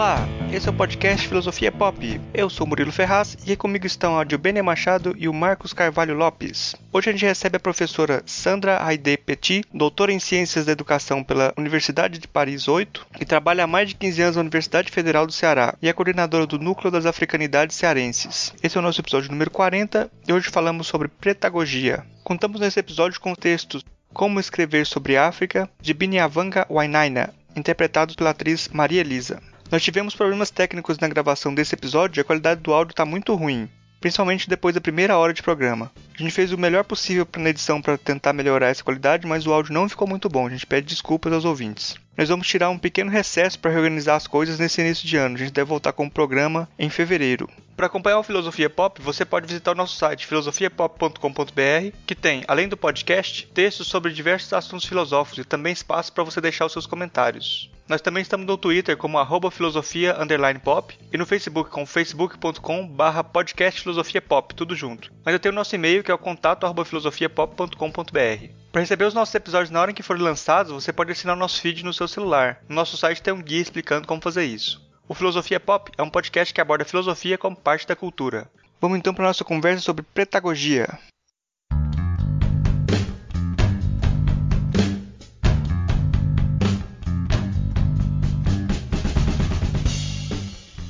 Olá, esse é o podcast Filosofia Pop. Eu sou Murilo Ferraz e comigo estão a Dilbene Machado e o Marcos Carvalho Lopes. Hoje a gente recebe a professora Sandra Haide Petit, doutora em Ciências da Educação pela Universidade de Paris 8 e trabalha há mais de 15 anos na Universidade Federal do Ceará e é coordenadora do Núcleo das Africanidades Cearenses. Esse é o nosso episódio número 40 e hoje falamos sobre pretagogia. Contamos nesse episódio com textos Como Escrever sobre África, de Binyavanga Wainaina, interpretado pela atriz Maria Elisa. Nós tivemos problemas técnicos na gravação desse episódio e a qualidade do áudio está muito ruim, principalmente depois da primeira hora de programa. A gente fez o melhor possível na edição para tentar melhorar essa qualidade, mas o áudio não ficou muito bom. A gente pede desculpas aos ouvintes. Nós vamos tirar um pequeno recesso para reorganizar as coisas nesse início de ano. A gente deve voltar com o programa em fevereiro. Para acompanhar o Filosofia Pop, você pode visitar o nosso site filosofiapop.com.br, que tem, além do podcast, textos sobre diversos assuntos filosóficos e também espaço para você deixar os seus comentários. Nós também estamos no Twitter como arroba filosofia pop e no Facebook com facebook.com barra podcast filosofia pop, tudo junto. Mas eu tenho o nosso e-mail que é o contato arroba filosofiapop.com.br. Para receber os nossos episódios na hora em que forem lançados, você pode assinar o nosso feed no seu celular. No nosso site tem um guia explicando como fazer isso. O Filosofia Pop é um podcast que aborda filosofia como parte da cultura. Vamos então para a nossa conversa sobre pretagogia.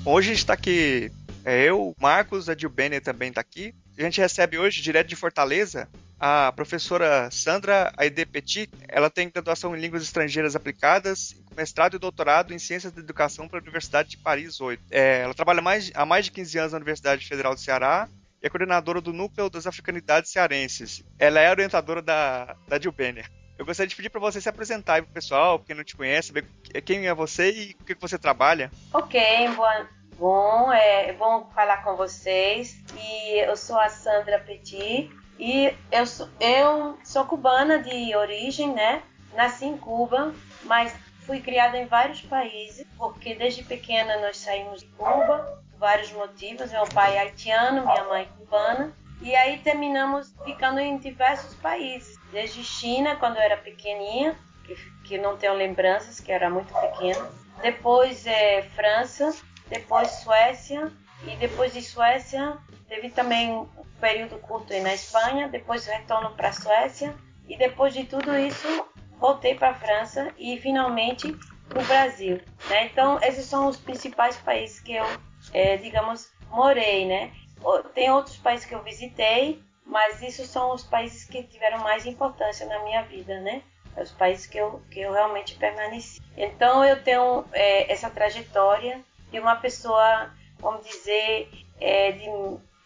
Hoje a está aqui, é eu, Marcos, a Dilbene também está aqui. A gente recebe hoje, direto de Fortaleza, a professora Sandra Aide Petit. Ela tem graduação em Línguas Estrangeiras Aplicadas, mestrado e doutorado em Ciências da Educação pela Universidade de Paris 8. É, ela trabalha mais, há mais de 15 anos na Universidade Federal do Ceará e é coordenadora do Núcleo das Africanidades Cearenses. Ela é orientadora da, da Dilbene. Eu gostaria de pedir para você se apresentar aí pro pessoal, quem não te conhece, quem é você e o que você trabalha. Ok, boa, bom, é bom falar com vocês. E eu sou a Sandra Petit e eu sou, eu sou cubana de origem, né? Nasci em Cuba, mas fui criada em vários países, porque desde pequena nós saímos de Cuba, por vários motivos. Meu pai é haitiano, minha mãe é cubana. E aí terminamos ficando em diversos países, desde China, quando eu era pequenininha, que, que não tenho lembranças, que era muito pequena. Depois é França, depois Suécia e depois de Suécia teve também um período curto na Espanha, depois retorno para a Suécia e depois de tudo isso voltei para a França e finalmente para o Brasil. Né? Então esses são os principais países que eu, é, digamos, morei, né? Tem outros países que eu visitei, mas esses são os países que tiveram mais importância na minha vida, né? Os países que eu, que eu realmente permaneci. Então eu tenho é, essa trajetória de uma pessoa, vamos dizer, é, de,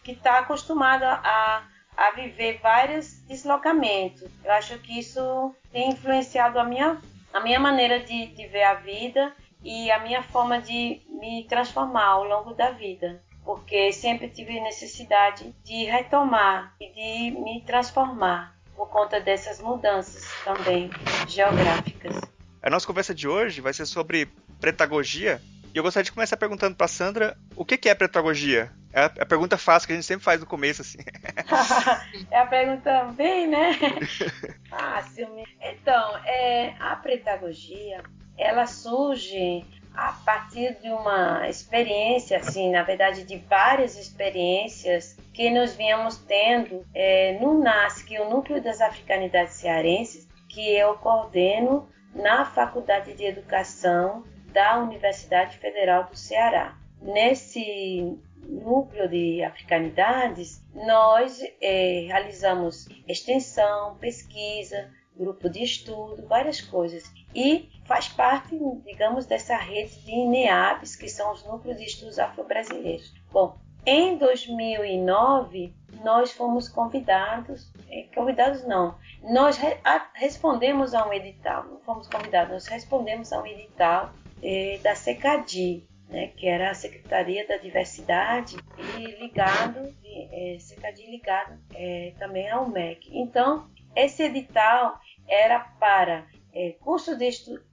que está acostumada a, a viver vários deslocamentos. Eu acho que isso tem influenciado a minha, a minha maneira de, de ver a vida e a minha forma de me transformar ao longo da vida porque sempre tive necessidade de retomar e de me transformar por conta dessas mudanças também geográficas. A nossa conversa de hoje vai ser sobre pretagogia, e eu gostaria de começar perguntando para Sandra o que é pedagogia? É a pergunta fácil que a gente sempre faz no começo, assim. é a pergunta bem, né? Fácil. Então, é, a pedagogia, ela surge a partir de uma experiência, assim, na verdade, de várias experiências que nós viemos tendo é, no NAS, que é o Núcleo das Africanidades Cearenses, que eu coordeno na Faculdade de Educação da Universidade Federal do Ceará. Nesse núcleo de africanidades, nós é, realizamos extensão, pesquisa, grupo de estudo, várias coisas. E faz parte, digamos, dessa rede de NEABs, que são os núcleos de estudos afro-brasileiros. Bom, em 2009, nós fomos convidados, é, convidados não, nós re respondemos a um edital, não fomos convidados, nós respondemos a um edital eh, da SECADI, né, que era a Secretaria da Diversidade e ligado, eh, SECADI ligado eh, também ao MEC. Então, esse edital era para cursos de,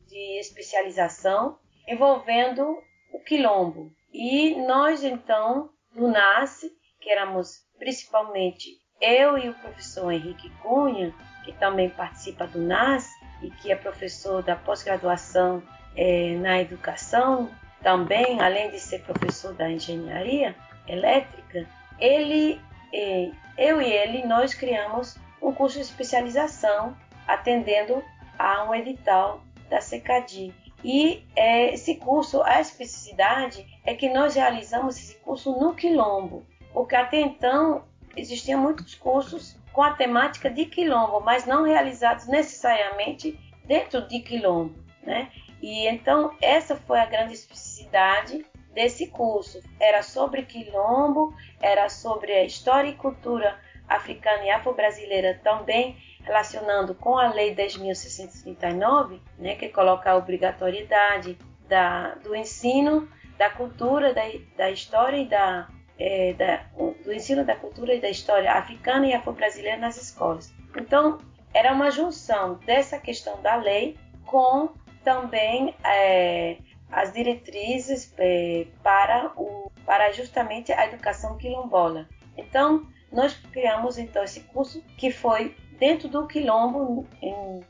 de especialização envolvendo o quilombo. E nós, então, no NASCE, que éramos principalmente eu e o professor Henrique Cunha, que também participa do NAS e que é professor da pós-graduação é, na educação também, além de ser professor da engenharia elétrica, ele, eu e ele, nós criamos um curso de especialização atendendo a um edital da Secadi. E é, esse curso, a especificidade é que nós realizamos esse curso no Quilombo, porque até então existiam muitos cursos com a temática de Quilombo, mas não realizados necessariamente dentro de Quilombo, né? E então essa foi a grande especificidade desse curso. Era sobre Quilombo, era sobre a história e cultura africana e afro-brasileira também relacionando com a Lei 10.639, né, que coloca a obrigatoriedade da, do ensino, da cultura, da, da história e da, é, da, do ensino da cultura e da história africana e afro-brasileira nas escolas. Então, era uma junção dessa questão da lei com também é, as diretrizes é, para, o, para justamente a educação quilombola. Então, nós criamos então esse curso que foi dentro do quilombo, em,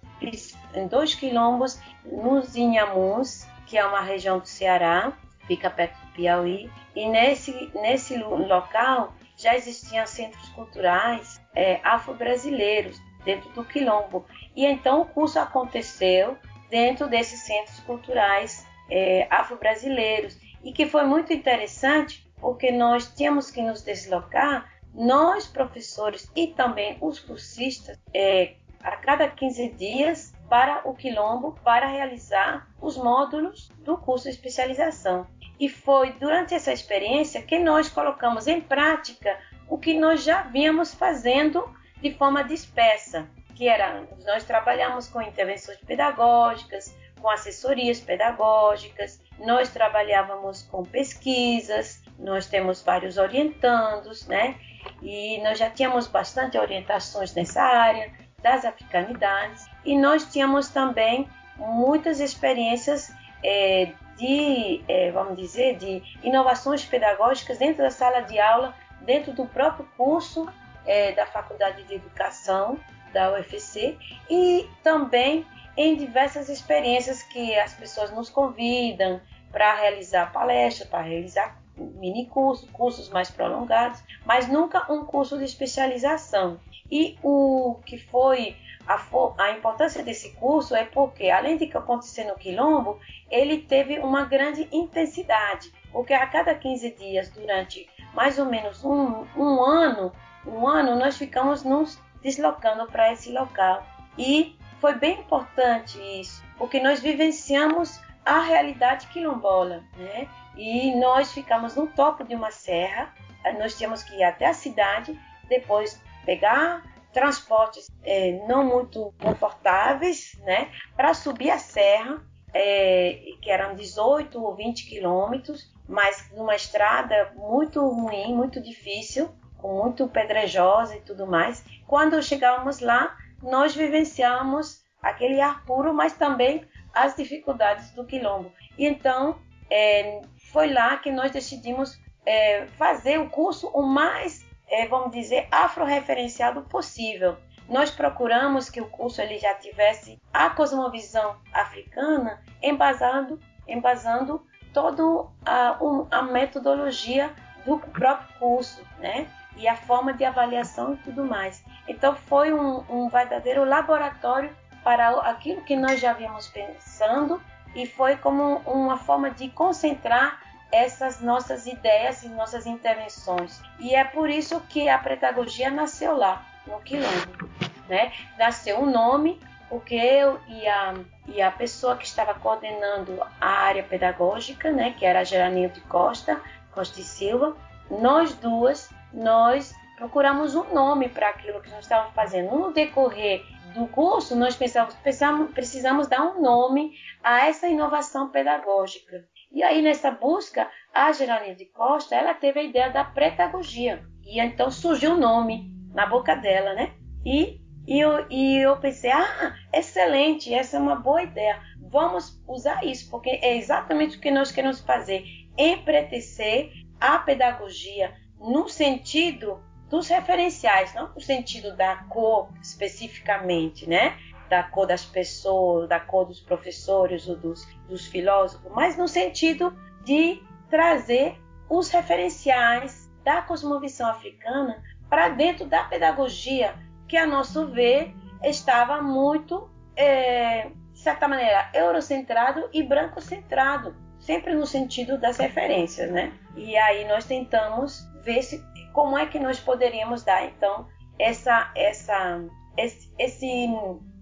em dois quilombos, nos Inhamuns, que é uma região do Ceará, fica perto do Piauí, e nesse, nesse local já existiam centros culturais é, afro-brasileiros dentro do quilombo. E então o curso aconteceu dentro desses centros culturais é, afro-brasileiros e que foi muito interessante porque nós tínhamos que nos deslocar nós, professores e também os cursistas, é, a cada 15 dias para o Quilombo para realizar os módulos do curso de especialização. E foi durante essa experiência que nós colocamos em prática o que nós já vínhamos fazendo de forma dispersa, que era nós trabalhamos com intervenções pedagógicas, com assessorias pedagógicas, nós trabalhávamos com pesquisas, nós temos vários orientandos, né? e nós já tínhamos bastante orientações nessa área das africanidades e nós tínhamos também muitas experiências é, de, é, vamos dizer, de inovações pedagógicas dentro da sala de aula, dentro do próprio curso é, da Faculdade de Educação da UFC e também em diversas experiências que as pessoas nos convidam para realizar palestras, para realizar mini curso, cursos mais prolongados, mas nunca um curso de especialização. E o que foi a, a, importância desse curso é porque, além de que acontecer no Quilombo, ele teve uma grande intensidade, porque a cada 15 dias, durante mais ou menos um, um ano, um ano, nós ficamos nos deslocando para esse local. E foi bem importante isso, porque nós vivenciamos a realidade quilombola, né? E nós ficamos no topo de uma serra, nós tínhamos que ir até a cidade, depois pegar transportes é, não muito confortáveis, né, para subir a serra, é, que eram 18 ou 20 quilômetros, mas numa estrada muito ruim, muito difícil, com muito pedrejosa e tudo mais. Quando chegávamos lá, nós vivenciamos aquele ar puro, mas também as dificuldades do quilombo. E então é, foi lá que nós decidimos é, fazer o curso o mais, é, vamos dizer, afro-referenciado possível. Nós procuramos que o curso ele já tivesse a cosmovisão africana embasado, embasando toda a, a metodologia do próprio curso, né? E a forma de avaliação e tudo mais. Então foi um, um verdadeiro laboratório para aquilo que nós já vínhamos pensando e foi como uma forma de concentrar essas nossas ideias e nossas intervenções. E é por isso que a pedagogia nasceu lá, no Quilombo. Né? Nasceu o um nome, porque eu e a, e a pessoa que estava coordenando a área pedagógica, né, que era a Geraninho de Costa, Costa e Silva, nós duas, nós procuramos um nome para aquilo que nós estávamos fazendo. No decorrer do curso, nós pensamos, precisamos, precisamos dar um nome a essa inovação pedagógica. E aí, nessa busca, a Geraldine de Costa, ela teve a ideia da pedagogia. E então surgiu o nome na boca dela, né? E, e, eu, e eu pensei, ah, excelente, essa é uma boa ideia. Vamos usar isso, porque é exatamente o que nós queremos fazer. Empretecer a pedagogia no sentido dos referenciais, não no sentido da cor especificamente, né? Da cor das pessoas, da cor dos professores ou dos, dos filósofos, mas no sentido de trazer os referenciais da cosmovisão africana para dentro da pedagogia, que a nosso ver estava muito, é, de certa maneira, eurocentrado e branco-centrado, sempre no sentido das referências, né? E aí nós tentamos ver se, como é que nós poderíamos dar, então, essa, essa, esse, esse,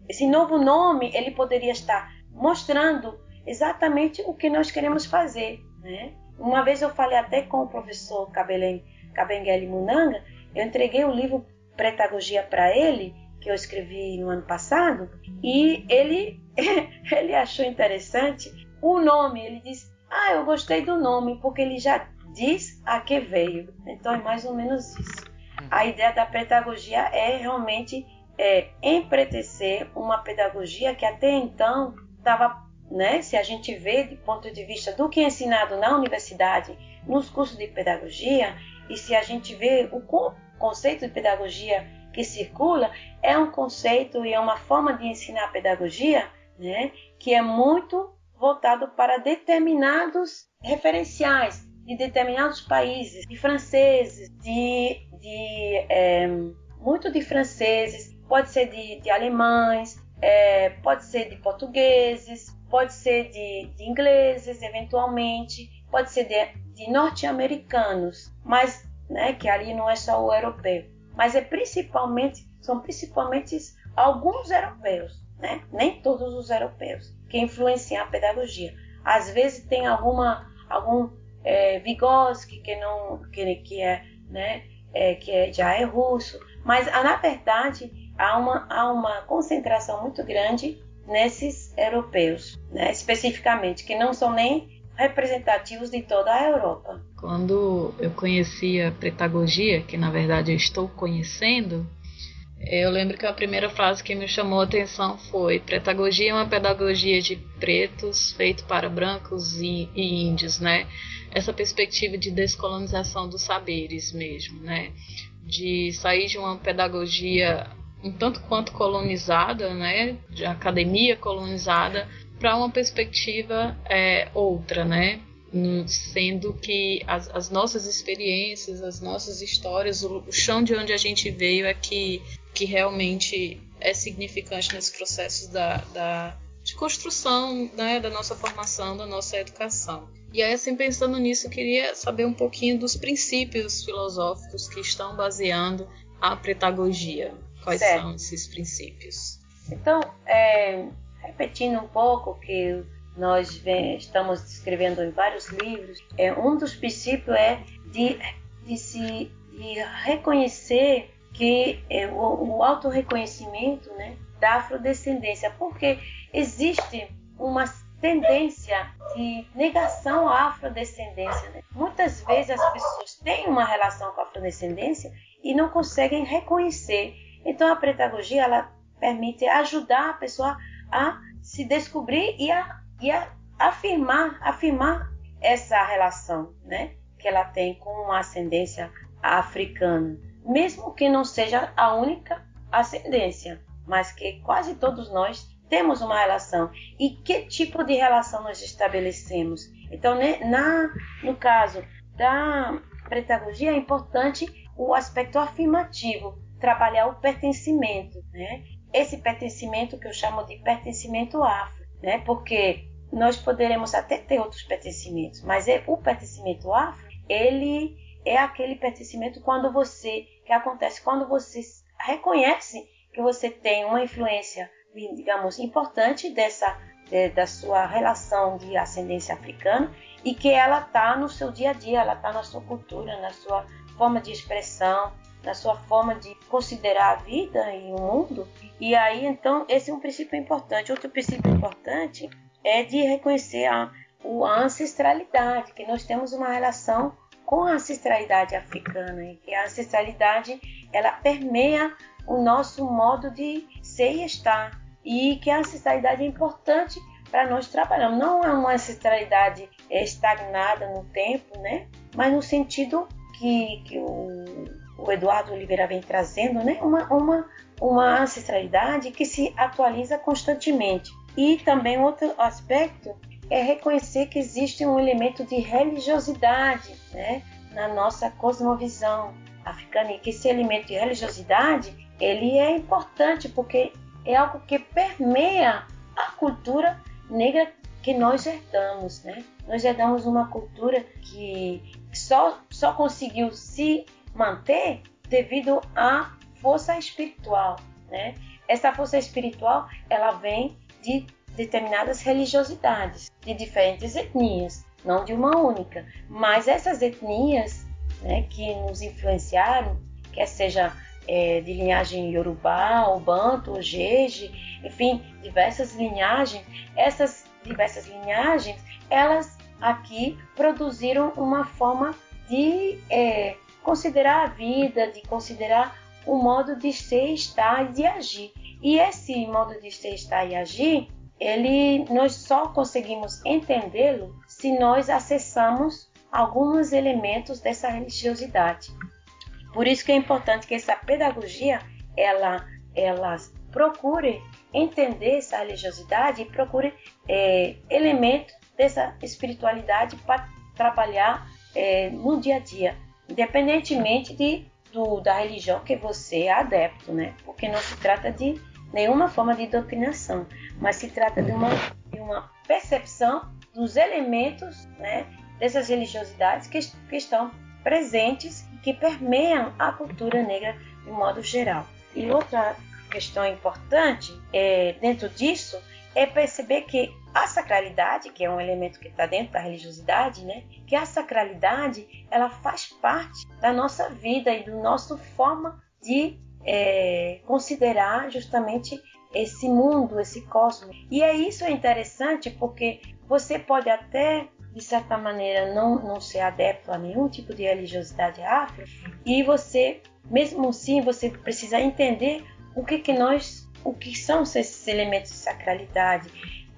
esse novo nome, ele poderia estar mostrando exatamente o que nós queremos fazer, né? Uma vez eu falei até com o professor Kabengele Munanga, eu entreguei o livro Pretagogia para ele, que eu escrevi no ano passado, e ele, ele achou interessante o nome. Ele disse: Ah, eu gostei do nome, porque ele já diz a que veio. Então é mais ou menos isso. A ideia da pedagogia é realmente é, empretecer uma pedagogia que até então estava né? Se a gente vê do ponto de vista do que é ensinado na universidade, nos cursos de pedagogia, e se a gente vê o conceito de pedagogia que circula, é um conceito e é uma forma de ensinar a pedagogia, né? Que é muito voltado para determinados referenciais de determinados países, de franceses, de, de é, muito de franceses, pode ser de, de alemães, é, pode ser de portugueses, pode ser de, de ingleses, eventualmente, pode ser de, de norte-americanos, mas né, que ali não é só o europeu, mas é principalmente são principalmente alguns europeus, né? Nem todos os europeus que influenciam a pedagogia. Às vezes tem alguma algum é, Vygotsky que não que, que é né é, que é, já é russo, mas na verdade há uma há uma concentração muito grande nesses europeus, né, especificamente, que não são nem representativos de toda a Europa. Quando eu conheci a pretagogia, que na verdade eu estou conhecendo, eu lembro que a primeira frase que me chamou a atenção foi: Pretagogia é uma pedagogia de pretos feito para brancos e, e índios, né? Essa perspectiva de descolonização dos saberes mesmo, né? De sair de uma pedagogia um tanto quanto colonizada, né, de academia colonizada, para uma perspectiva é, outra, né, sendo que as, as, nossas experiências, as nossas histórias, o, o, chão de onde a gente veio é que, que realmente é significante nesse processo da, da de construção né, da nossa formação, da nossa educação. E aí, assim, pensando nisso, eu queria saber um pouquinho dos princípios filosóficos que estão baseando a pretagogia. Quais certo. são esses princípios? Então, é, repetindo um pouco que nós vem, estamos descrevendo em vários livros, é, um dos princípios é de, de se de reconhecer que é, o, o autorreconhecimento né, da afrodescendência, porque existe uma tendência de negação à afrodescendência. Né? Muitas vezes as pessoas têm uma relação com a afrodescendência e não conseguem reconhecer então a pedagogia ela permite ajudar a pessoa a se descobrir e a, e a afirmar, afirmar essa relação, né, que ela tem com uma ascendência africana, mesmo que não seja a única ascendência, mas que quase todos nós temos uma relação. E que tipo de relação nós estabelecemos? Então, né, na, no caso da pedagogia, é importante o aspecto afirmativo, trabalhar o pertencimento, né? Esse pertencimento que eu chamo de pertencimento afro, né? Porque nós poderemos até ter outros pertencimentos, mas é, o pertencimento afro, ele é aquele pertencimento quando você, que acontece quando você reconhece que você tem uma influência, digamos, importante dessa da sua relação de ascendência africana e que ela está no seu dia a dia, ela está na sua cultura, na sua forma de expressão, na sua forma de considerar a vida e o mundo. E aí, então, esse é um princípio importante. Outro princípio importante é de reconhecer a, a ancestralidade, que nós temos uma relação com a ancestralidade africana e que a ancestralidade ela permeia o nosso modo de ser e estar e que a ancestralidade é importante para nós trabalharmos. Não é uma ancestralidade estagnada no tempo, né? Mas no sentido que, que o o Eduardo Oliveira vem trazendo, né, uma, uma, uma ancestralidade que se atualiza constantemente. E também outro aspecto é reconhecer que existe um elemento de religiosidade né, na nossa cosmovisão africana e que esse elemento de religiosidade ele é importante porque é algo que permeia a cultura negra que nós herdamos, né? Nós herdamos uma cultura que só, só conseguiu se manter devido à força espiritual, né? Essa força espiritual, ela vem de determinadas religiosidades, de diferentes etnias, não de uma única. Mas essas etnias né, que nos influenciaram, quer seja é, de linhagem Yorubá, o Banto, o Jeje, enfim, diversas linhagens, essas diversas linhagens, elas aqui produziram uma forma de é, considerar a vida, de considerar o modo de ser, estar e de agir. E esse modo de ser, estar e agir, ele nós só conseguimos entendê-lo se nós acessamos alguns elementos dessa religiosidade. Por isso que é importante que essa pedagogia ela ela procure entender essa religiosidade e procure é, elementos dessa espiritualidade para trabalhar é, no dia a dia, independentemente de, do, da religião que você é adepto, né? Porque não se trata de nenhuma forma de doutrinação, mas se trata de uma, de uma percepção dos elementos né, dessas religiosidades que, que estão presentes que permeiam a cultura negra de modo geral. E outra questão importante é, dentro disso é perceber que a sacralidade, que é um elemento que está dentro da religiosidade, né, que a sacralidade ela faz parte da nossa vida e do nosso forma de é, considerar justamente esse mundo, esse cosmos. E é isso é interessante porque você pode até de certa maneira não, não ser adepto a nenhum tipo de religiosidade afro e você mesmo assim você precisa entender o que que nós o que são esses elementos de sacralidade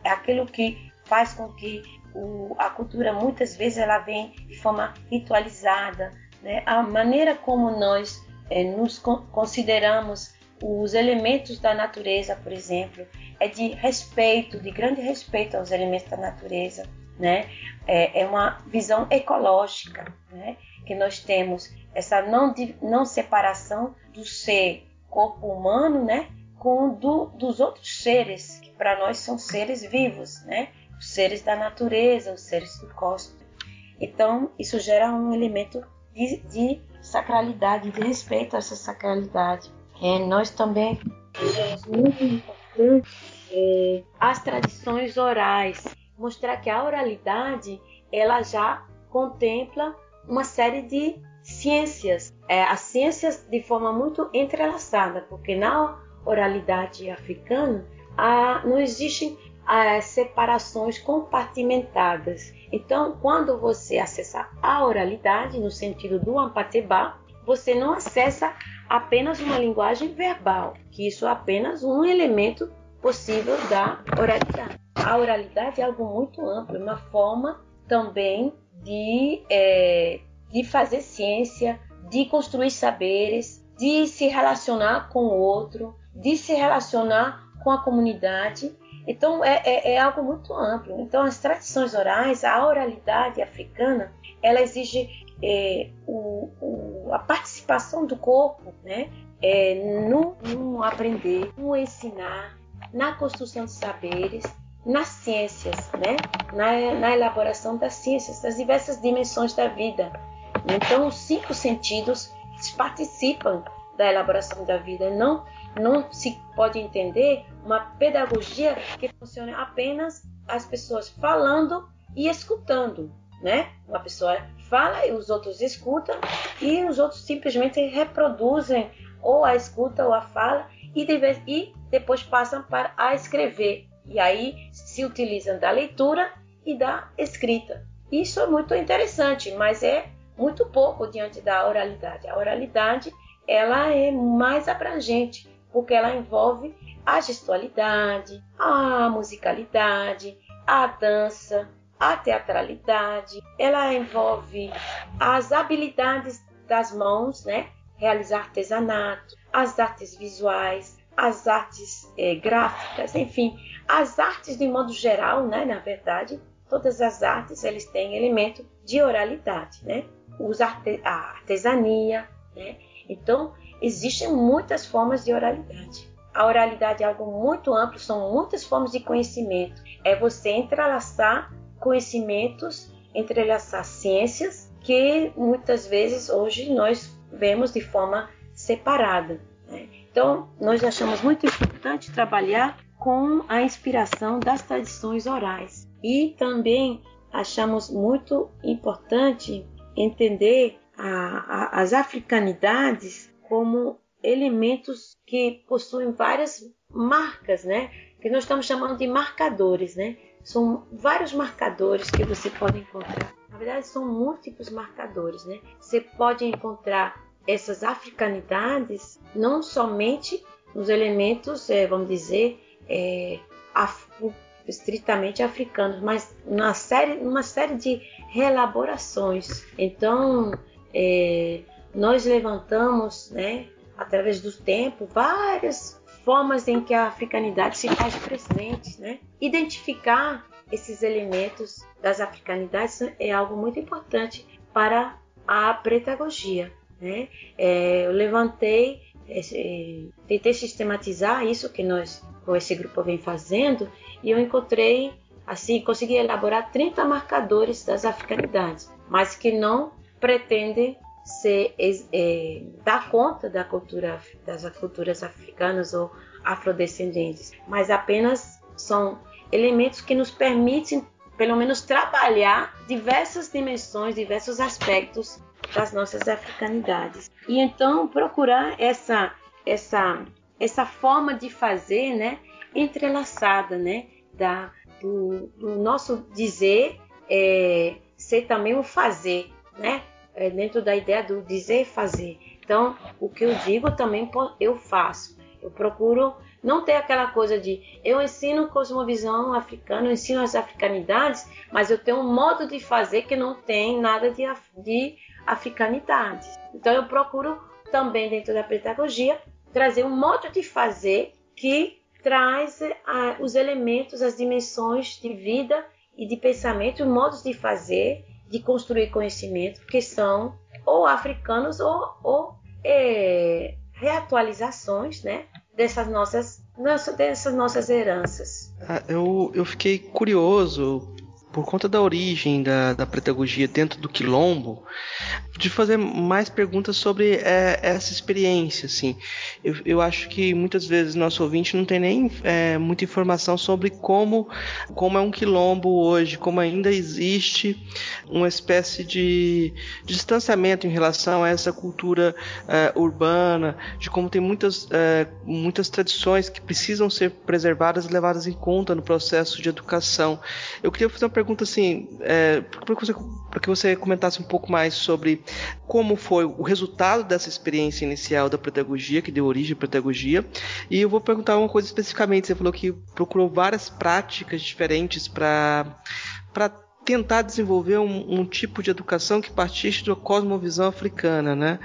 é aquilo que faz com que o, a cultura muitas vezes ela vem de forma ritualizada né? a maneira como nós é, nos consideramos os elementos da natureza, por exemplo, é de respeito, de grande respeito aos elementos da natureza, né? É, é uma visão ecológica, né? Que nós temos essa não, não separação do ser corpo humano, né? Com do, dos outros seres que para nós são seres vivos, né? Os seres da natureza, os seres do cosmos. Então isso gera um elemento de, de sacralidade, de respeito a essa sacralidade. É, nós também achamos muito importante é, as tradições orais, mostrar que a oralidade ela já contempla uma série de ciências, é, as ciências de forma muito entrelaçada, porque na oralidade africana a, não existem as separações compartimentadas. Então, quando você acessa a oralidade, no sentido do Ampateba, você não acessa apenas uma linguagem verbal, que isso é apenas um elemento possível da oralidade. A oralidade é algo muito amplo, uma forma também de, é, de fazer ciência, de construir saberes, de se relacionar com o outro, de se relacionar com a comunidade então é, é, é, algo muito amplo. Então as tradições orais, a oralidade africana, ela exige é, o, o, a participação do corpo, né? É, no, no aprender, no ensinar, na construção de saberes, nas ciências, né? na, na elaboração das ciências, das diversas dimensões da vida. Então os cinco sentidos participam da elaboração da vida, não não se pode entender uma pedagogia que funcione apenas as pessoas falando e escutando, né? Uma pessoa fala e os outros escutam e os outros simplesmente reproduzem ou a escuta ou a fala e, e depois passam para a escrever. E aí se utilizam da leitura e da escrita. Isso é muito interessante, mas é muito pouco diante da oralidade. A oralidade ela é mais abrangente porque ela envolve a gestualidade, a musicalidade, a dança, a teatralidade, ela envolve as habilidades das mãos, né? Realizar artesanato, as artes visuais, as artes é, gráficas, enfim, as artes de modo geral, né? Na verdade, todas as artes eles têm elemento de oralidade, né? Usa a artesania, né? Então, existem muitas formas de oralidade. A oralidade é algo muito amplo, são muitas formas de conhecimento. É você entrelaçar conhecimentos, entrelaçar ciências que muitas vezes hoje nós vemos de forma separada. Né? Então, nós achamos muito importante trabalhar com a inspiração das tradições orais e também achamos muito importante entender a, a, as africanidades como elementos que possuem várias marcas, né? Que nós estamos chamando de marcadores, né? São vários marcadores que você pode encontrar. Na verdade, são múltiplos marcadores, né? Você pode encontrar essas africanidades não somente nos elementos, é, vamos dizer, é, af estritamente africanos, mas numa série, uma série de reelaborações. Então, é, nós levantamos, né, através do tempo, várias formas em que a africanidade se faz presente. Né? Identificar esses elementos das africanidades é algo muito importante para a pedagogia. Né? É, eu levantei, é, tentei sistematizar isso que nós, com esse grupo, vem fazendo e eu encontrei, assim, consegui elaborar 30 marcadores das africanidades, mas que não pretendem ser, é, dar conta da cultura, das culturas africanas ou afrodescendentes, mas apenas são elementos que nos permitem, pelo menos, trabalhar diversas dimensões, diversos aspectos das nossas africanidades. E então procurar essa essa essa forma de fazer, né, entrelaçada, né, da do, do nosso dizer é, ser também o fazer, né, é, dentro da ideia do dizer fazer. Então, o que eu digo também eu faço. Eu procuro não ter aquela coisa de eu ensino cosmovisão africana, eu ensino as africanidades, mas eu tenho um modo de fazer que não tem nada de, de africanidade. Então eu procuro também dentro da pedagogia trazer um modo de fazer que traz ah, os elementos, as dimensões de vida e de pensamento, modos de fazer de construir conhecimento que são ou africanos ou, ou é, reatualizações né, dessas, nossas, dessas nossas heranças. Ah, eu, eu fiquei curioso por conta da origem da, da pedagogia dentro do quilombo, de fazer mais perguntas sobre é, essa experiência, assim. Eu, eu acho que muitas vezes nosso ouvinte não tem nem é, muita informação sobre como, como é um quilombo hoje, como ainda existe uma espécie de, distanciamento em relação a essa cultura é, urbana, de como tem muitas, é, muitas tradições que precisam ser preservadas e levadas em conta no processo de educação. Eu queria fazer uma pergunta assim, é, para que, você, que você comentasse um pouco mais sobre como foi o resultado dessa experiência inicial da pedagogia, que deu origem à pedagogia. E eu vou perguntar uma coisa especificamente. Você falou que procurou várias práticas diferentes para tentar desenvolver um, um, tipo de educação que partisse da cosmovisão africana, né?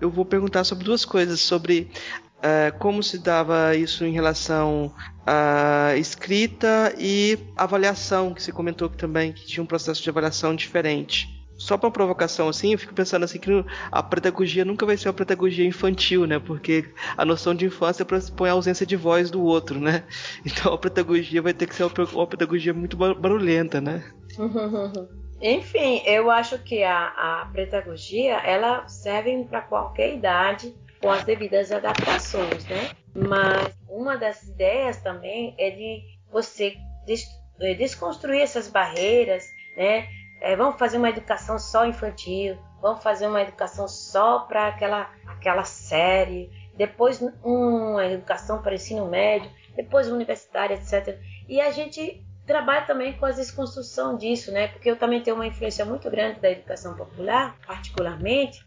Eu vou perguntar sobre duas coisas, sobre uh, como se dava isso em relação à escrita e avaliação, que você comentou também que tinha um processo de avaliação diferente só para provocação assim, eu fico pensando assim que a pedagogia nunca vai ser uma pedagogia infantil, né? Porque a noção de infância pressupõe a ausência de voz do outro, né? Então a pedagogia vai ter que ser uma pedagogia muito barulhenta, né? Enfim, eu acho que a, a pedagogia ela serve para qualquer idade com as devidas adaptações, né? Mas uma das ideias também é de você é, desconstruir essas barreiras, né? é, vamos fazer uma educação só infantil, vamos fazer uma educação só para aquela, aquela série, depois uma educação para ensino médio, depois universitária, etc. E a gente trabalha também com a desconstrução disso, né? Porque eu também tenho uma influência muito grande da educação popular, particularmente,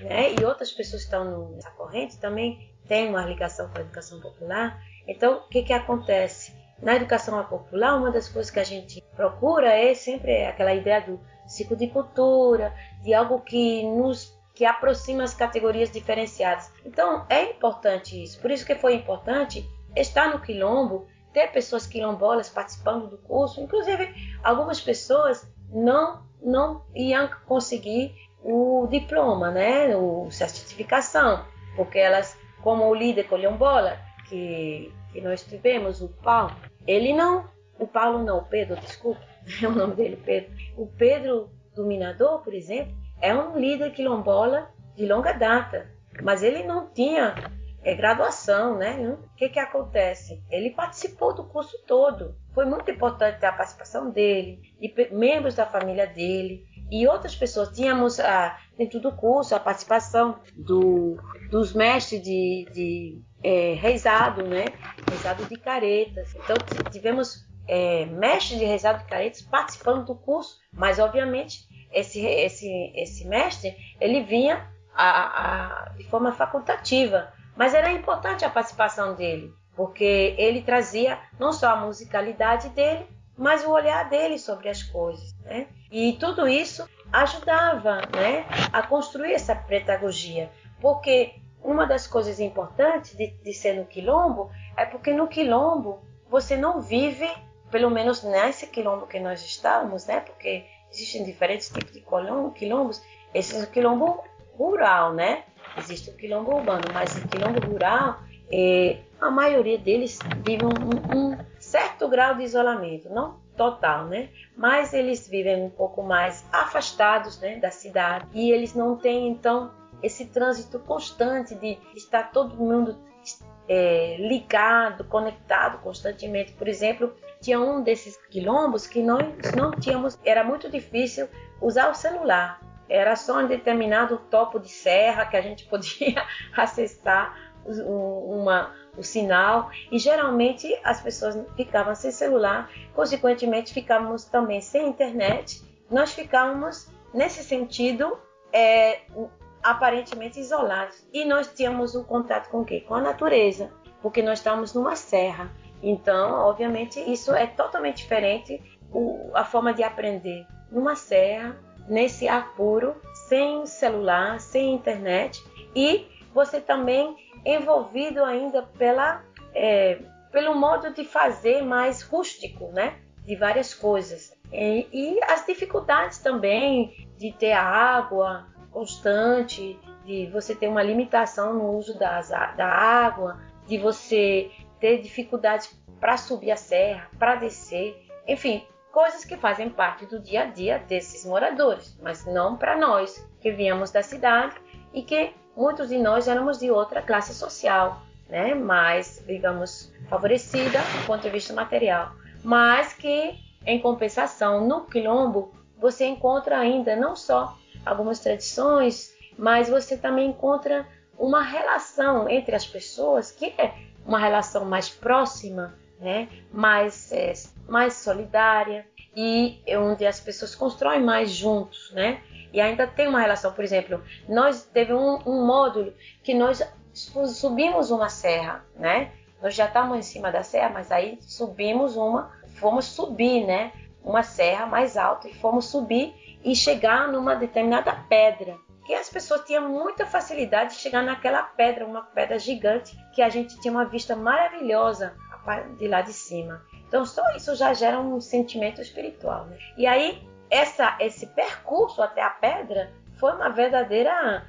né? E outras pessoas que estão nessa corrente também têm uma ligação com a educação popular. Então, o que que acontece? Na educação popular, uma das coisas que a gente procura é sempre aquela ideia do ciclo de cultura, de algo que nos que aproxima as categorias diferenciadas. Então, é importante isso. Por isso que foi importante estar no quilombo, ter pessoas quilombolas participando do curso. Inclusive, algumas pessoas não, não iam conseguir o diploma, né? O, a certificação, porque elas, como o líder quilombola, que, que nós tivemos, o Paulo, ele não, o Paulo não, o Pedro, desculpa, é o nome dele, Pedro. O Pedro Dominador, por exemplo, é um líder quilombola de longa data, mas ele não tinha é, graduação, né? O que, que acontece? Ele participou do curso todo. Foi muito importante a participação dele, e membros da família dele e outras pessoas. Tínhamos ah, dentro do curso a participação do, dos mestres de, de é, né? Reizado de caretas. Então tivemos é, mestres de reizado de caretas participando do curso, mas obviamente esse, esse, esse mestre ele vinha a, a, de forma facultativa, mas era importante a participação dele, porque ele trazia não só a musicalidade dele, mas o olhar dele sobre as coisas. Né? E tudo isso ajudava né, a construir essa pedagogia, porque uma das coisas importantes de, de ser no quilombo é porque no quilombo você não vive, pelo menos nesse quilombo que nós estamos, né? Porque existem diferentes tipos de quilombos. Esse é o quilombo rural, né? Existe o quilombo urbano, mas o quilombo rural, é, a maioria deles vive um, um certo grau de isolamento, não total, né? Mas eles vivem um pouco mais afastados, né, da cidade e eles não têm então esse trânsito constante de estar todo mundo é, ligado, conectado constantemente. Por exemplo, tinha um desses quilombos que nós não tínhamos, era muito difícil usar o celular. Era só um determinado topo de serra que a gente podia acessar uma, o sinal e geralmente as pessoas ficavam sem celular, consequentemente ficávamos também sem internet. Nós ficávamos nesse sentido é, aparentemente isolados. E nós tínhamos um contato com o quê? Com a natureza, porque nós estávamos numa serra. Então, obviamente, isso é totalmente diferente o, a forma de aprender numa serra, nesse ar puro, sem celular, sem internet e você também envolvido ainda pela, é, pelo modo de fazer mais rústico, né? De várias coisas. E, e as dificuldades também de ter água, constante, de você ter uma limitação no uso das, da água, de você ter dificuldades para subir a serra, para descer, enfim, coisas que fazem parte do dia a dia desses moradores, mas não para nós que viemos da cidade e que muitos de nós éramos de outra classe social, né, mais, digamos, favorecida do ponto de vista material, mas que em compensação no quilombo você encontra ainda não só algumas tradições, mas você também encontra uma relação entre as pessoas que é uma relação mais próxima, né? mais, é, mais solidária e onde as pessoas constroem mais juntos, né? E ainda tem uma relação, por exemplo, nós teve um, um módulo que nós subimos uma serra, né? Nós já estávamos em cima da serra, mas aí subimos uma, fomos subir, né? Uma serra mais alta e fomos subir e chegar numa determinada pedra. Que as pessoas tinham muita facilidade de chegar naquela pedra, uma pedra gigante, que a gente tinha uma vista maravilhosa de lá de cima. Então só isso já gera um sentimento espiritual. Né? E aí essa, esse percurso até a pedra foi uma verdadeira,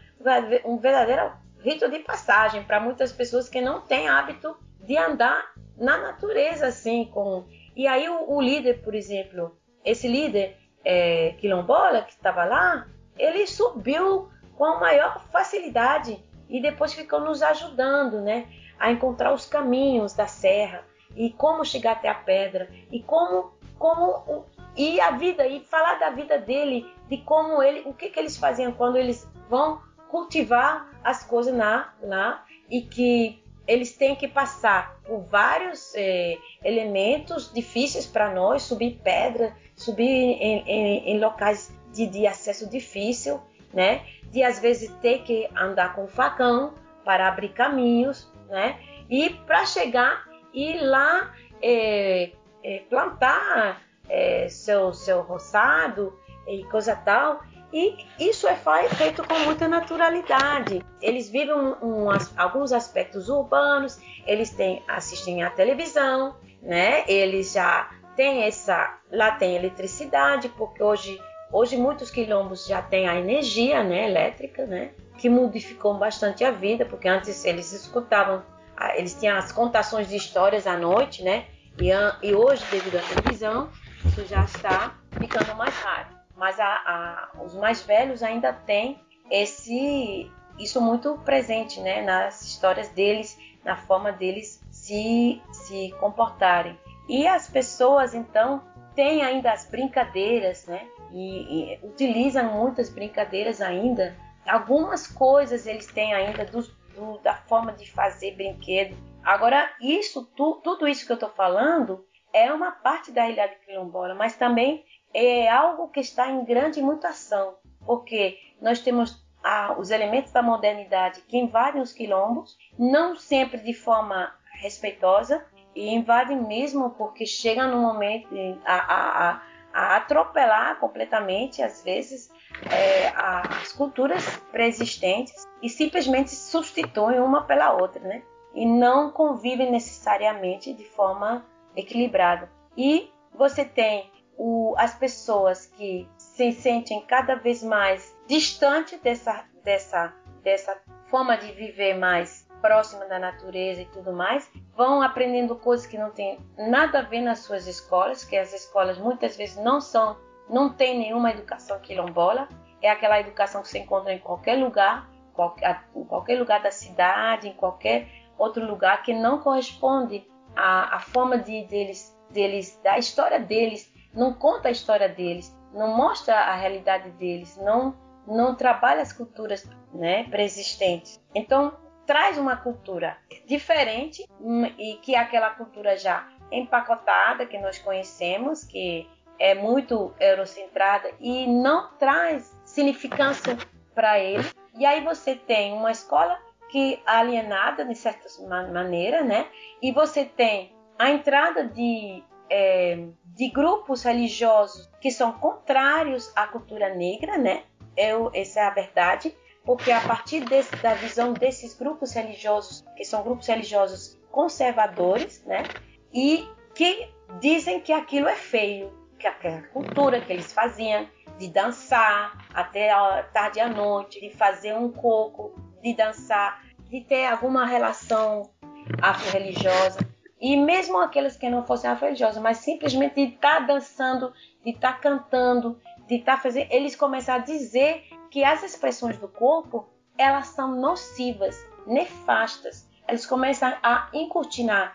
um verdadeiro rito de passagem para muitas pessoas que não têm hábito de andar na natureza assim. Com... E aí o, o líder, por exemplo, esse líder é, quilombola que estava lá, ele subiu com a maior facilidade e depois ficou nos ajudando, né, a encontrar os caminhos da serra e como chegar até a pedra e como como e a vida e falar da vida dele, de como ele, o que que eles faziam quando eles vão cultivar as coisas lá, lá e que eles têm que passar por vários é, elementos difíceis para nós, subir pedra, subir em, em, em locais de, de, acesso difícil, né? De às vezes ter que andar com facão para abrir caminhos, né? E para chegar e lá é, é, plantar é, seu, seu roçado e coisa tal. E isso é feito com muita naturalidade. Eles vivem um, um, alguns aspectos urbanos, eles têm, assistem à televisão, né? Eles já têm essa. Lá tem eletricidade, porque hoje, hoje muitos quilombos já têm a energia né, elétrica, né? Que modificou bastante a vida, porque antes eles escutavam, eles tinham as contações de histórias à noite, né? E, e hoje, devido à televisão, isso já está ficando mais raro mas a, a, os mais velhos ainda têm esse isso muito presente né, nas histórias deles, na forma deles se, se comportarem. E as pessoas, então, têm ainda as brincadeiras, né? E, e utilizam muitas brincadeiras ainda. Algumas coisas eles têm ainda do, do, da forma de fazer brinquedo. Agora, isso, tu, tudo isso que eu estou falando é uma parte da realidade quilombola, mas também é algo que está em grande mutação, porque nós temos ah, os elementos da modernidade que invadem os quilombos, não sempre de forma respeitosa, e invadem mesmo porque chegam no momento a, a, a, a atropelar completamente, às vezes, é, as culturas preexistentes e simplesmente substituem uma pela outra, né? E não convivem necessariamente de forma equilibrada. E você tem o, as pessoas que se sentem cada vez mais distante dessa, dessa, dessa forma de viver mais próxima da natureza e tudo mais, vão aprendendo coisas que não têm nada a ver nas suas escolas, que as escolas muitas vezes não são, não tem nenhuma educação quilombola, é aquela educação que você encontra em qualquer lugar, em qualquer lugar da cidade, em qualquer outro lugar que não corresponde à, à forma de deles, deles, da história deles não conta a história deles, não mostra a realidade deles, não não trabalha as culturas né, preexistentes. Então traz uma cultura diferente hum, e que é aquela cultura já empacotada que nós conhecemos, que é muito eurocentrada e não traz significância para ele. E aí você tem uma escola que alienada de certa maneira, né? E você tem a entrada de é, de grupos religiosos que são contrários à cultura negra, né? Eu, essa é a verdade, porque a partir desse, da visão desses grupos religiosos, que são grupos religiosos conservadores, né? E que dizem que aquilo é feio, que aquela cultura que eles faziam de dançar até a tarde à noite, de fazer um coco, de dançar, de ter alguma relação afro-religiosa e mesmo aqueles que não fossem religiosos, mas simplesmente de estar tá dançando, de estar tá cantando, de estar tá fazendo, eles começam a dizer que as expressões do corpo elas são nocivas, nefastas. Eles começam a incutir na,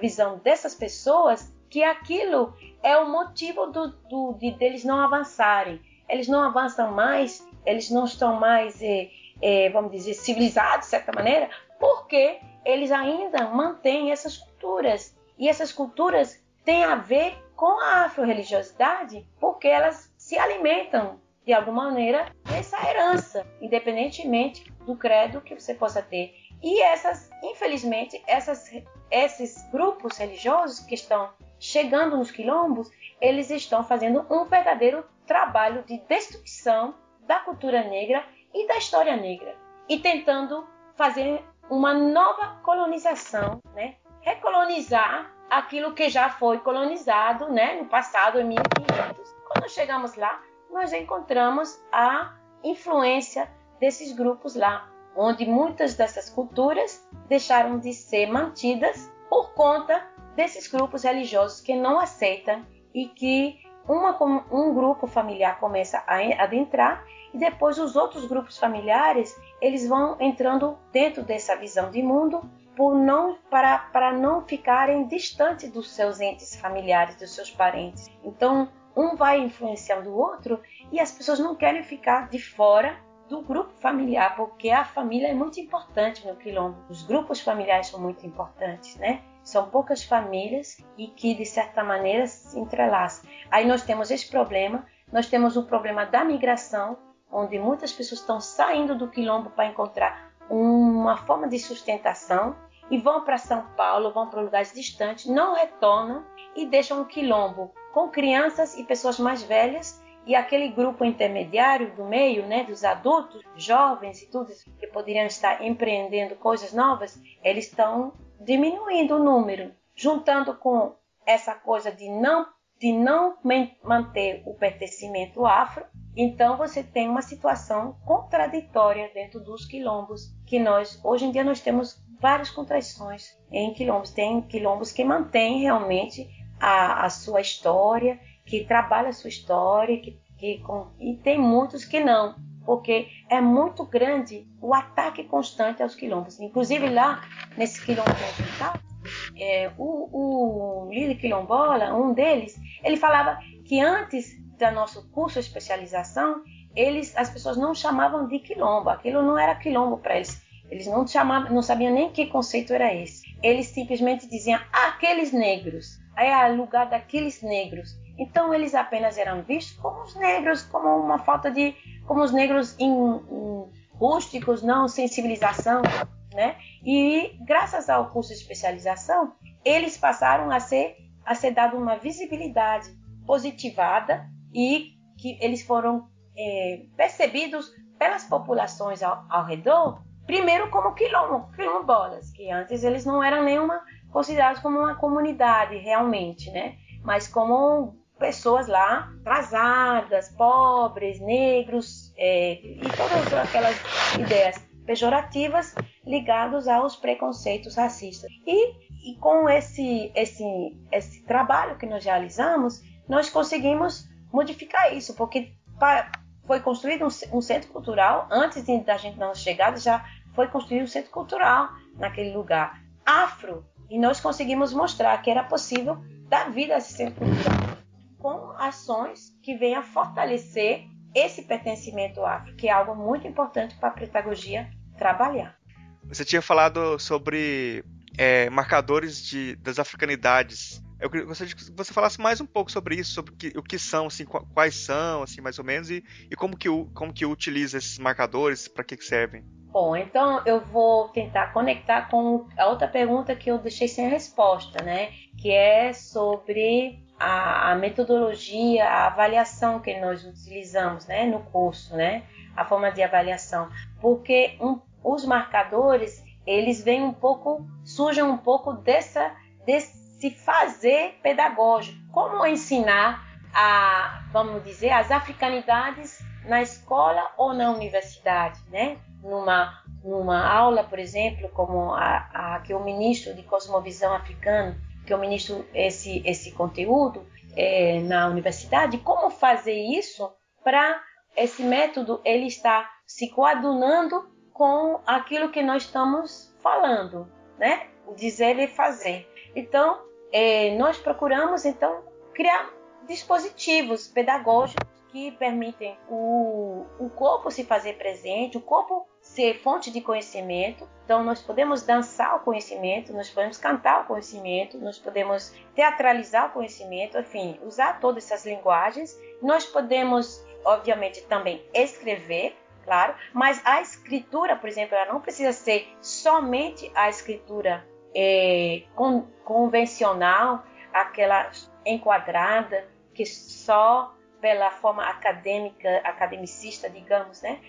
visão dessas pessoas que aquilo é o motivo do, do, de deles não avançarem. Eles não avançam mais, eles não estão mais, é, é, vamos dizer, civilizados de certa maneira, porque eles ainda mantêm essas culturas. E essas culturas têm a ver com a afro-religiosidade porque elas se alimentam de alguma maneira dessa herança, independentemente do credo que você possa ter. E essas, infelizmente, essas, esses grupos religiosos que estão chegando nos quilombos, eles estão fazendo um verdadeiro trabalho de destruição da cultura negra e da história negra e tentando fazer uma nova colonização, né? recolonizar aquilo que já foi colonizado né? no passado, em 1500. Quando chegamos lá, nós encontramos a influência desses grupos lá, onde muitas dessas culturas deixaram de ser mantidas por conta desses grupos religiosos que não aceitam e que uma, um grupo familiar começa a adentrar e depois os outros grupos familiares eles vão entrando dentro dessa visão de mundo por não para, para não ficarem distantes dos seus entes familiares, dos seus parentes. Então, um vai influenciando o outro e as pessoas não querem ficar de fora do grupo familiar, porque a família é muito importante no quilombo. Os grupos familiares são muito importantes, né? São poucas famílias e que de certa maneira se entrelaçam. Aí nós temos esse problema, nós temos o problema da migração, onde muitas pessoas estão saindo do quilombo para encontrar uma forma de sustentação e vão para São Paulo, vão para lugares distantes, não retornam e deixam o quilombo com crianças e pessoas mais velhas e aquele grupo intermediário do meio, né, dos adultos, jovens e tudo que poderiam estar empreendendo coisas novas, eles estão diminuindo o número, juntando com essa coisa de não de não manter o pertencimento afro, então você tem uma situação contraditória dentro dos quilombos que nós hoje em dia nós temos várias contradições em quilombos. Tem quilombos que mantêm realmente a, a sua história, que trabalha a sua história, que, que com, e tem muitos que não, porque é muito grande o ataque constante aos quilombos. Inclusive lá nesse quilombo é, o, o Lili Quilombola, um deles, ele falava que antes do nosso curso de especialização, eles, as pessoas não chamavam de quilombo, aquilo não era quilombo para eles. Eles não chamavam, não sabiam nem que conceito era esse. Eles simplesmente diziam aqueles negros, é lugar daqueles negros. Então eles apenas eram vistos como os negros, como uma falta de, como os negros in, in, rústicos, não sensibilização, né? E graças ao curso de especialização, eles passaram a ser a ser dado uma visibilidade positivada e que eles foram é, percebidos pelas populações ao, ao, redor, primeiro como quilombo, quilombolas, que antes eles não eram nenhuma considerados como uma comunidade realmente, né? Mas como pessoas lá atrasadas, pobres, negros é, e todas aquelas ideias pejorativas ligadas aos preconceitos racistas. E, e com esse, esse, esse trabalho que nós realizamos, nós conseguimos modificar isso, porque foi construído um, um centro cultural, antes de, da gente não chegar, já foi construído um centro cultural naquele lugar afro, e nós conseguimos mostrar que era possível dar vida a esse centro cultural com ações que venham fortalecer esse pertencimento afro, que é algo muito importante para a pedagogia trabalhar. Você tinha falado sobre é, marcadores de, das africanidades. Eu gostaria que você falasse mais um pouco sobre isso, sobre o que, são, assim, quais são, assim, mais ou menos, e, e como, que, como que utiliza esses marcadores, para que, que servem. Bom, então eu vou tentar conectar com a outra pergunta que eu deixei sem resposta, né? Que é sobre a, a metodologia, a avaliação que nós utilizamos, né, no curso, né? A forma de avaliação, porque um, os marcadores eles vêm um pouco, surgem um pouco dessa desse fazer pedagógico, como ensinar a, vamos dizer, as africanidades na escola ou na universidade, né? Numa numa aula, por exemplo, como a, a que o ministro de Cosmovisão africano que eu ministro esse, esse conteúdo é, na universidade, como fazer isso para esse método ele estar se coadunando com aquilo que nós estamos falando, né? Dizer e fazer. Então, é, nós procuramos então criar dispositivos pedagógicos que permitem o, o corpo se fazer presente, o corpo ser fonte de conhecimento. Então, nós podemos dançar o conhecimento, nós podemos cantar o conhecimento, nós podemos teatralizar o conhecimento, enfim, usar todas essas linguagens. Nós podemos, obviamente, também escrever, claro, mas a escritura, por exemplo, ela não precisa ser somente a escritura é, con convencional, aquela enquadrada, que só pela forma acadêmica, academicista, digamos, né?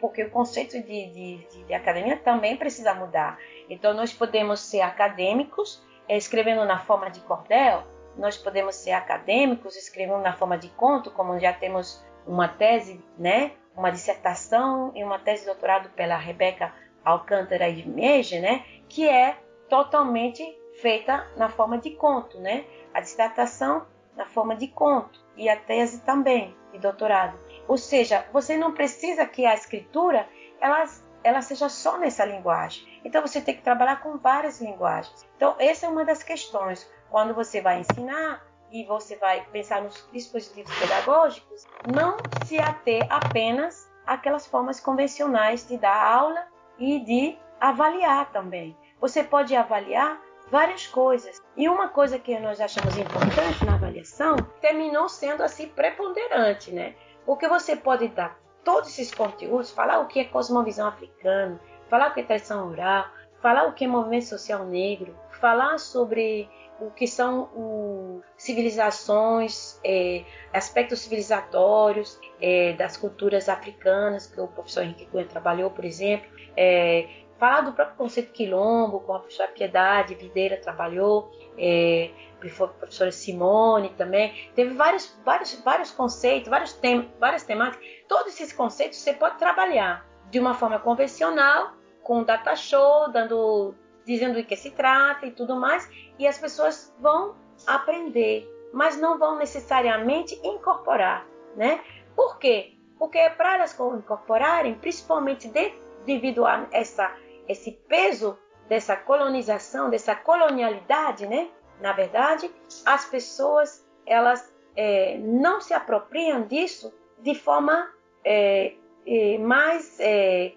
porque o conceito de, de, de, academia também precisa mudar. Então, nós podemos ser acadêmicos eh, escrevendo na forma de cordel, nós podemos ser acadêmicos escrevendo na forma de conto, como já temos uma tese, né? uma dissertação e uma tese de doutorado pela Rebeca Alcântara e Meje, né? que é totalmente feita na forma de conto. Né? A dissertação na forma de conto e a tese também de doutorado. Ou seja, você não precisa que a escritura ela, ela seja só nessa linguagem. Então você tem que trabalhar com várias linguagens. Então essa é uma das questões. Quando você vai ensinar e você vai pensar nos dispositivos pedagógicos, não se ater apenas àquelas formas convencionais de dar aula e de avaliar também. Você pode avaliar várias coisas. E uma coisa que nós achamos importante na avaliação terminou sendo assim preponderante, né? Porque você pode dar todos esses conteúdos, falar o que é cosmovisão africana, falar o que é tradição oral, falar o que é movimento social negro, falar sobre o que são o, civilizações, é, aspectos civilizatórios é, das culturas africanas, que o professor Henrique Cunha trabalhou, por exemplo, é, falar do próprio conceito quilombo, com a professora Piedade Videira trabalhou, é, a professora Simone também, teve vários, vários, vários conceitos, vários tem, várias temáticas, todos esses conceitos você pode trabalhar de uma forma convencional, com data show, dando dizendo do que se trata e tudo mais, e as pessoas vão aprender, mas não vão necessariamente incorporar, né? Por quê? Porque para elas incorporarem, principalmente de, devido a essa, esse peso dessa colonização, dessa colonialidade, né? Na verdade, as pessoas elas é, não se apropriam disso de forma é, é, mais é,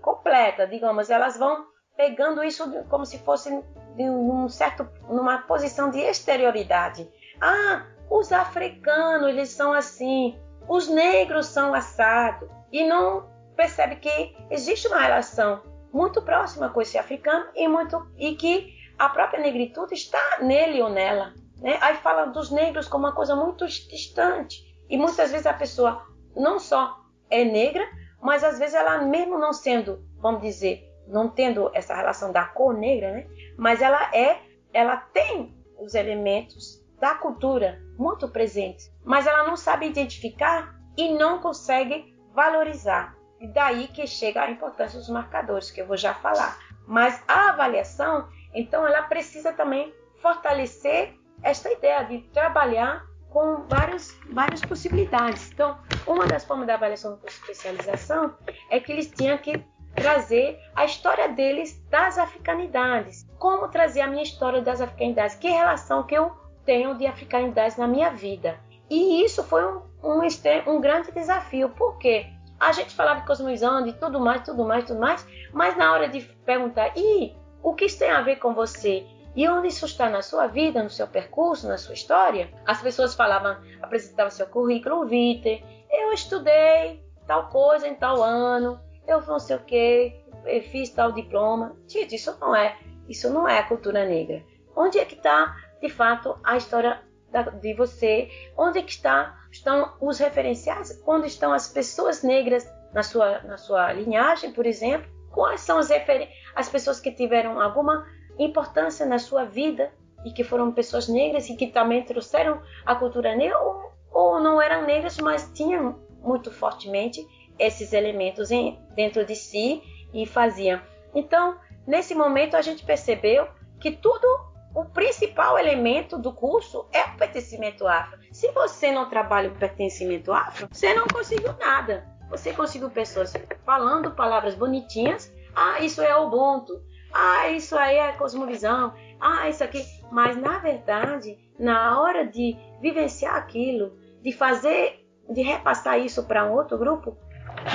completa, digamos. Elas vão pegando isso como se fosse de um certo, numa posição de exterioridade. Ah, os africanos eles são assim, os negros são assado e não percebe que existe uma relação muito próxima com esse africano e muito e que a própria negritude está nele ou nela. Né? Aí fala dos negros como uma coisa muito distante e muitas vezes a pessoa não só é negra, mas às vezes ela mesmo não sendo, vamos dizer, não tendo essa relação da cor negra, né? Mas ela é, ela tem os elementos da cultura muito presentes, mas ela não sabe identificar e não consegue valorizar. E daí que chega a importância dos marcadores, que eu vou já falar. Mas a avaliação, então, ela precisa também fortalecer esta ideia de trabalhar com várias, várias possibilidades. Então, uma das formas da avaliação por especialização é que eles tinham que trazer a história deles das africanidades. Como trazer a minha história das africanidades? Que relação que eu tenho de africanidades na minha vida? E isso foi um, um, um grande desafio, porque a gente falava cosmovisão, de tudo mais, tudo mais, tudo mais, mas na hora de perguntar, e o que isso tem a ver com você? E onde isso está na sua vida, no seu percurso, na sua história? As pessoas falavam, apresentavam seu currículo vitae, eu estudei tal coisa em tal ano, eu não sei o que, fiz tal diploma. Gente, isso não é, isso não é a cultura negra. Onde é que está, de fato, a história de você? Onde é que está, estão os referenciais? Onde estão as pessoas negras na sua, na sua linhagem, por exemplo? Quais são as, as pessoas que tiveram alguma importância na sua vida e que foram pessoas negras e que também trouxeram a cultura negra ou, ou não eram negras, mas tinham muito fortemente esses elementos em, dentro de si e faziam. Então, nesse momento, a gente percebeu que tudo, o principal elemento do curso é o pertencimento afro. Se você não trabalha o pertencimento afro, você não conseguiu nada. Você conseguiu pessoas falando palavras bonitinhas. Ah, isso é Ubuntu. Ah, isso aí é cosmovisão. Ah, isso aqui. Mas, na verdade, na hora de vivenciar aquilo, de fazer, de repassar isso para um outro grupo,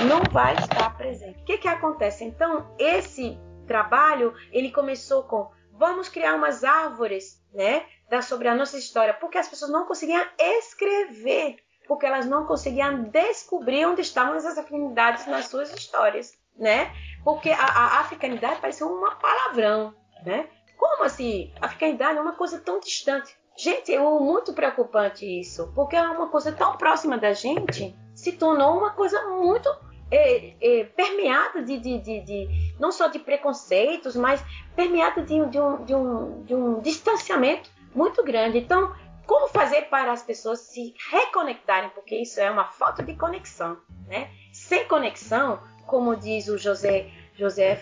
não vai estar presente. O que, que acontece? Então, esse trabalho ele começou com vamos criar umas árvores, né, da, sobre a nossa história, porque as pessoas não conseguiam escrever, porque elas não conseguiam descobrir onde estavam essas afinidades nas suas histórias, né? Porque a, a africanidade parece um palavrão, né? Como assim? A africanidade é uma coisa tão distante. Gente, é muito preocupante isso, porque é uma coisa tão próxima da gente se tornou uma coisa muito é, é, permeada de, de, de, de, não só de preconceitos, mas permeada de, um, de, um, de um distanciamento muito grande. Então, como fazer para as pessoas se reconectarem? Porque isso é uma falta de conexão, né? Sem conexão, como diz o José José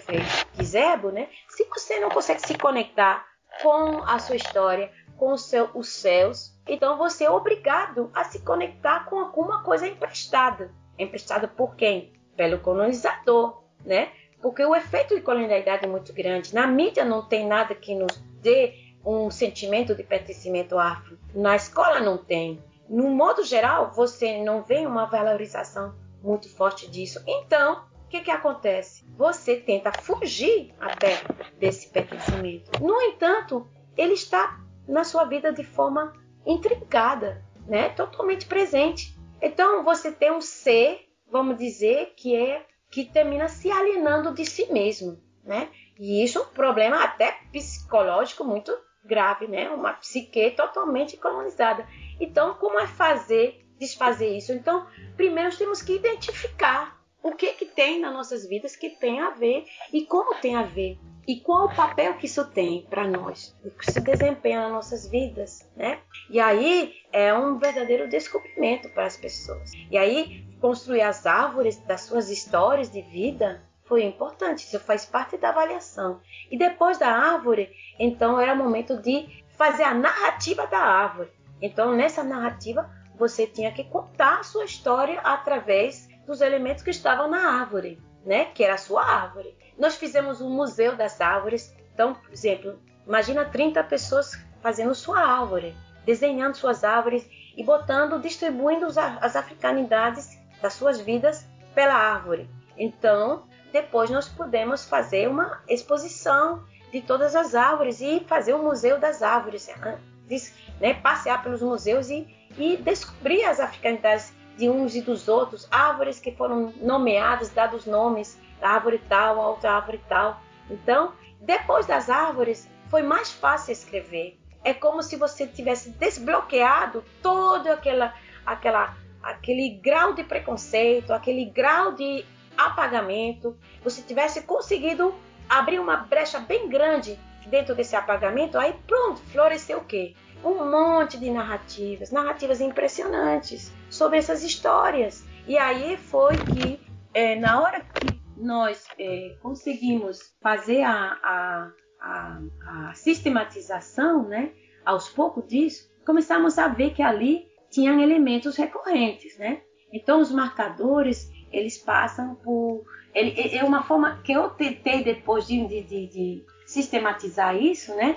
Gizebo, né? Se você não consegue se conectar com a sua história, com seu, os céus, então você é obrigado a se conectar com alguma coisa emprestada. Emprestada por quem? Pelo colonizador, né? Porque o efeito de colonialidade é muito grande. Na mídia não tem nada que nos dê um sentimento de pertencimento afro. Na escola não tem. No modo geral, você não vê uma valorização muito forte disso. Então, o que, que acontece? Você tenta fugir até desse pertencimento. No entanto, ele está na sua vida de forma intrincada, né? Totalmente presente. Então você tem um ser, vamos dizer, que é que termina se alienando de si mesmo, né? E isso é um problema até psicológico muito grave, né? Uma psique totalmente colonizada. Então, como é fazer, desfazer isso? Então, primeiro temos que identificar o que que tem nas nossas vidas que tem a ver e como tem a ver e qual o papel que isso tem para nós, o que se desempenha nas nossas vidas, né? E aí é um verdadeiro descobrimento para as pessoas. E aí construir as árvores das suas histórias de vida foi importante, isso faz parte da avaliação. E depois da árvore, então era momento de fazer a narrativa da árvore. Então nessa narrativa você tinha que contar a sua história através dos elementos que estavam na árvore, né? Que era a sua árvore. Nós fizemos um museu das árvores. Então, por exemplo, imagina 30 pessoas fazendo sua árvore, desenhando suas árvores e botando, distribuindo as africanidades das suas vidas pela árvore. Então, depois nós podemos fazer uma exposição de todas as árvores e fazer o museu das árvores, né? passear pelos museus e, e descobrir as africanidades de uns e dos outros, árvores que foram nomeadas, dados nomes, árvore tal, outra árvore tal. Então, depois das árvores, foi mais fácil escrever. É como se você tivesse desbloqueado todo aquela, aquela, aquele grau de preconceito, aquele grau de apagamento. Você tivesse conseguido abrir uma brecha bem grande dentro desse apagamento. Aí pronto, floresceu o quê? Um monte de narrativas, narrativas impressionantes sobre essas histórias. E aí foi que, é, na hora que nós é, conseguimos fazer a, a, a, a, sistematização, né, aos poucos disso, começamos a ver que ali tinham elementos recorrentes, né? Então os marcadores eles passam por ele, é uma forma que eu tentei depois de, de, de, de sistematizar isso, né?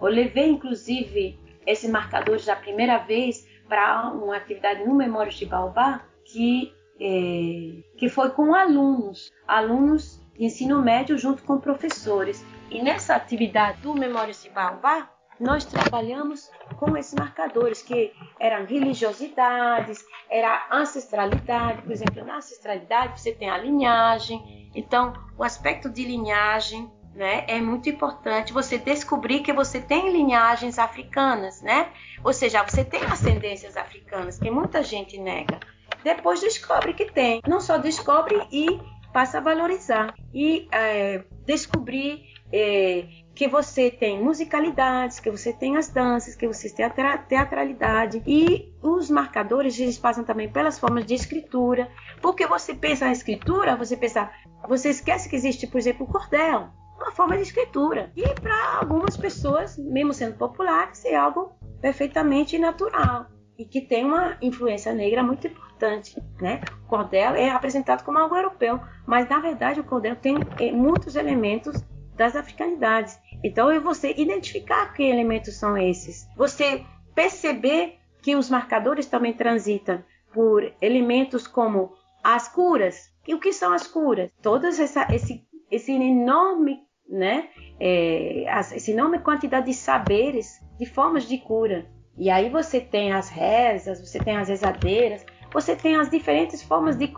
Eu levei inclusive esses marcadores da primeira vez para uma atividade no Memórias de Baobá que é, que foi com alunos, alunos de ensino médio junto com professores. E nessa atividade do Memórias de Baobá, nós trabalhamos com esses marcadores que eram religiosidades, era ancestralidade, por exemplo, na ancestralidade você tem a linhagem, então o aspecto de linhagem né, é muito importante você descobrir que você tem linhagens africanas, né? Ou seja, você tem ascendências africanas, que muita gente nega depois descobre que tem. Não só descobre e passa a valorizar. E é, descobrir é, que você tem musicalidades, que você tem as danças, que você tem a teatralidade. E os marcadores eles passam também pelas formas de escritura. Porque você pensa na escritura, você pensa, você esquece que existe, por exemplo, o cordel. Uma forma de escritura. E para algumas pessoas, mesmo sendo popular, isso é algo perfeitamente natural e que tem uma influência negra muito importante, né? O cordel é apresentado como algo europeu, mas na verdade o cordel tem eh, muitos elementos das africanidades. Então é você identificar que elementos são esses, você perceber que os marcadores também transitam por elementos como as curas. E o que são as curas? Todas essa, esse, esse enorme, né, é, essa enorme quantidade de saberes, de formas de cura. E aí você tem as rezas, você tem as rezadeiras, você tem as diferentes formas de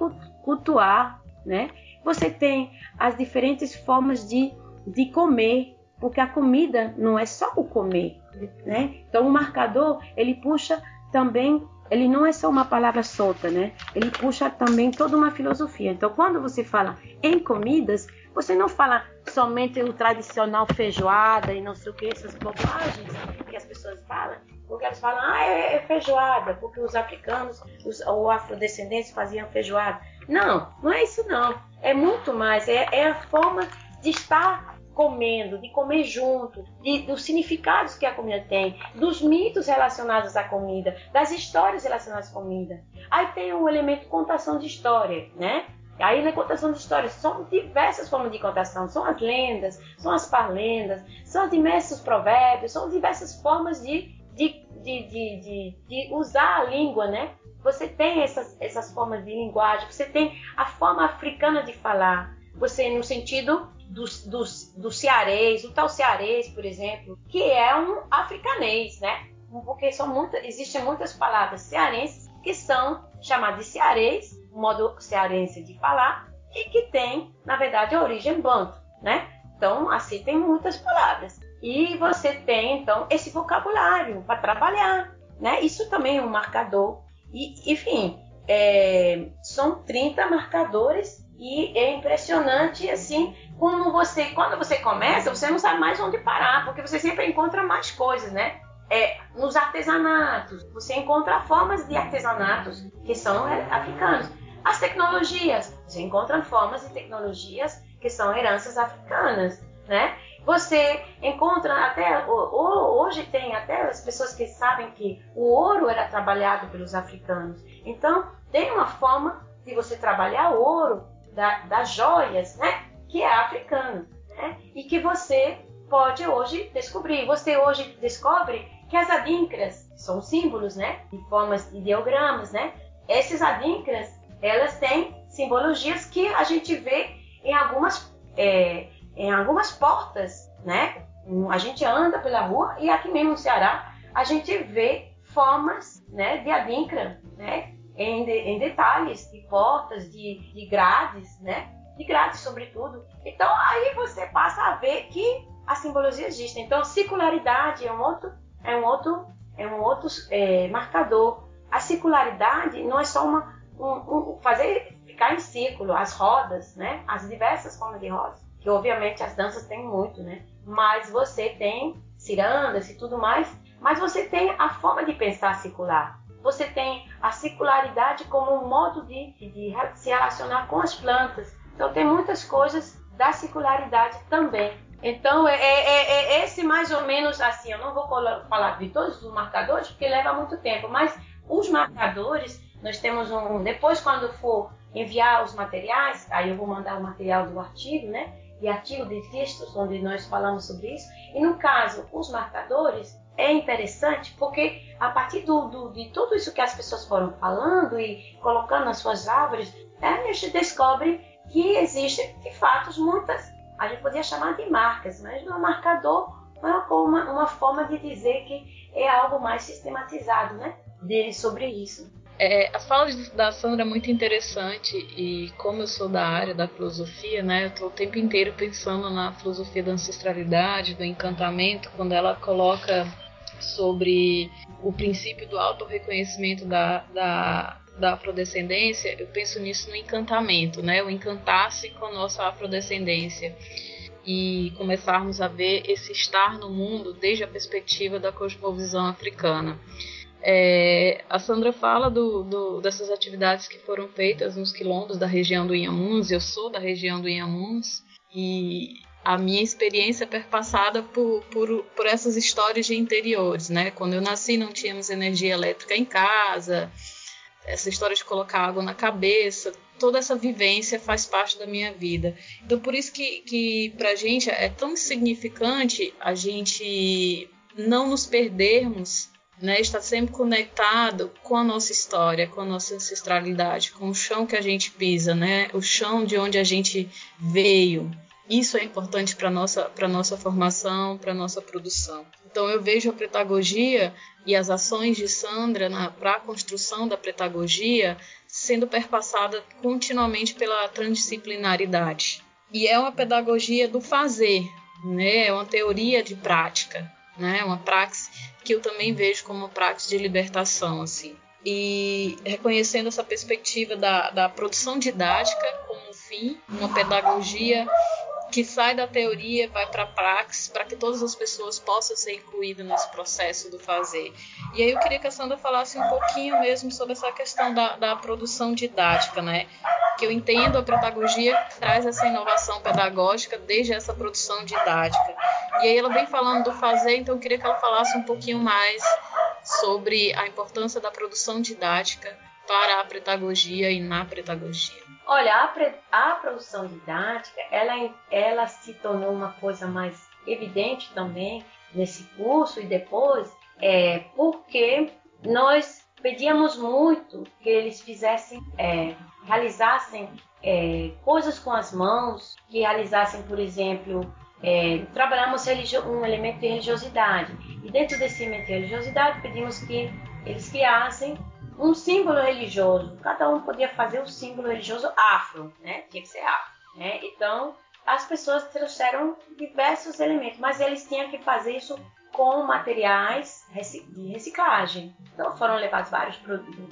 cultuar, né? Você tem as diferentes formas de, de comer, porque a comida não é só o comer, né? Então o marcador, ele puxa também, ele não é só uma palavra solta, né? Ele puxa também toda uma filosofia. Então quando você fala em comidas, você não fala somente o tradicional feijoada e não sei o que, essas bobagens que as pessoas falam, porque eles falam, ah, é, é feijoada, porque os africanos, os, ou afrodescendentes faziam feijoada. Não, não é isso não. É muito mais, é, é a forma de estar comendo, de comer junto, de, dos significados que a comida tem, dos mitos relacionados à comida, das histórias relacionadas à comida. Aí tem o elemento contação de história, né? Aí na contação de histórias são diversas formas de contação, são as lendas, são as parlendas, são os diversos provérbios, são diversas formas de, de, de, de usar a língua, né? Você tem essas, essas formas de linguagem, você tem a forma africana de falar, você no sentido do, do, do cearês, o tal cearês, por exemplo, que é um africanês, né? Porque são muitas, existem muitas palavras cearenses que são chamadas de cearês, modo cearense de falar, e que tem, na verdade, origem banto, né? Então, assim, tem muitas palavras. E você tem, então, esse vocabulário para trabalhar, né? Isso também é um marcador. E, enfim, é, são 30 marcadores e é impressionante, assim, como você, quando você começa, você não sabe mais onde parar, porque você sempre encontra mais coisas, né? É, nos artesanatos, você encontra formas de artesanatos que são é, africanos. As tecnologias, você encontra formas de tecnologias que são heranças africanas, né? Você encontra até hoje tem até as pessoas que sabem que o ouro era trabalhado pelos africanos. Então tem uma forma de você trabalhar o ouro da, das joias, né? Que é africano, né? E que você pode hoje descobrir. Você hoje descobre que as adíncras são símbolos, né? De formas de ideogramas, né? Esses adíncras, elas têm simbologias que a gente vê em algumas é, em algumas portas, né? A gente anda pela rua e aqui mesmo no Ceará a gente vê formas, né, de adinkra, né, em, de, em detalhes de portas, de, de grades, né, de grades sobretudo. Então aí você passa a ver que a simbologia existe. Então circularidade é um outro, é um outro, é um outro é, marcador. A circularidade não é só uma um, um, fazer ficar em círculo, as rodas, né, as diversas formas de rodas que obviamente as danças têm muito, né? Mas você tem cirandas e tudo mais, mas você tem a forma de pensar circular. Você tem a circularidade como um modo de, de se relacionar com as plantas. Então tem muitas coisas da circularidade também. Então é, é, é, é esse mais ou menos assim. Eu não vou falar de todos os marcadores porque leva muito tempo, mas os marcadores nós temos um. Depois quando for enviar os materiais, aí eu vou mandar o material do artigo, né? e artigo de textos onde nós falamos sobre isso. E no caso, os marcadores, é interessante porque a partir do, do, de tudo isso que as pessoas foram falando e colocando nas suas árvores, é, a gente descobre que existem, de fato, muitas, a gente podia chamar de marcas, mas no marcador é uma, uma forma de dizer que é algo mais sistematizado né, dele sobre isso. É, a fala da Sandra é muito interessante e como eu sou da área da filosofia, né, eu estou o tempo inteiro pensando na filosofia da ancestralidade, do encantamento, quando ela coloca sobre o princípio do autorreconhecimento da, da, da afrodescendência, eu penso nisso no encantamento, né, o encantar-se com a nossa afrodescendência e começarmos a ver esse estar no mundo desde a perspectiva da cosmovisão africana. É, a Sandra fala do, do, dessas atividades que foram feitas nos quilombos da região do Inhamuns. Eu sou da região do Inhamuns e a minha experiência é perpassada por, por, por essas histórias de interiores. Né? Quando eu nasci, não tínhamos energia elétrica em casa, essa história de colocar água na cabeça, toda essa vivência faz parte da minha vida. Então, por isso que, que para a gente é tão significante a gente não nos perdermos né, está sempre conectado com a nossa história, com a nossa ancestralidade, com o chão que a gente pisa, né, o chão de onde a gente veio. Isso é importante para nossa para nossa formação, para nossa produção. Então eu vejo a pedagogia e as ações de Sandra para a construção da pedagogia sendo perpassada continuamente pela transdisciplinaridade. E é uma pedagogia do fazer, né? É uma teoria de prática, né? Uma praxe que eu também vejo como prática de libertação, assim. E reconhecendo essa perspectiva da, da produção didática como fim, uma pedagogia que sai da teoria, vai para a praxis, para que todas as pessoas possam ser incluídas nesse processo do fazer. E aí eu queria que a Sandra falasse um pouquinho mesmo sobre essa questão da, da produção didática, né? Que eu entendo a pedagogia traz essa inovação pedagógica desde essa produção didática. E aí ela vem falando do fazer, então eu queria que ela falasse um pouquinho mais sobre a importância da produção didática para a pedagogia e na pedagogia. Olha, a, a produção didática, ela, ela se tornou uma coisa mais evidente também nesse curso e depois, é, porque nós pedíamos muito que eles fizessem, é, realizassem é, coisas com as mãos, que realizassem, por exemplo, é, trabalhamos um elemento de religiosidade. E dentro desse elemento de religiosidade, pedimos que eles criassem um símbolo religioso. Cada um podia fazer o símbolo religioso afro, né? Tinha que ser afro, né? Então, as pessoas trouxeram diversos elementos, mas eles tinham que fazer isso com materiais de reciclagem. Então foram levados vários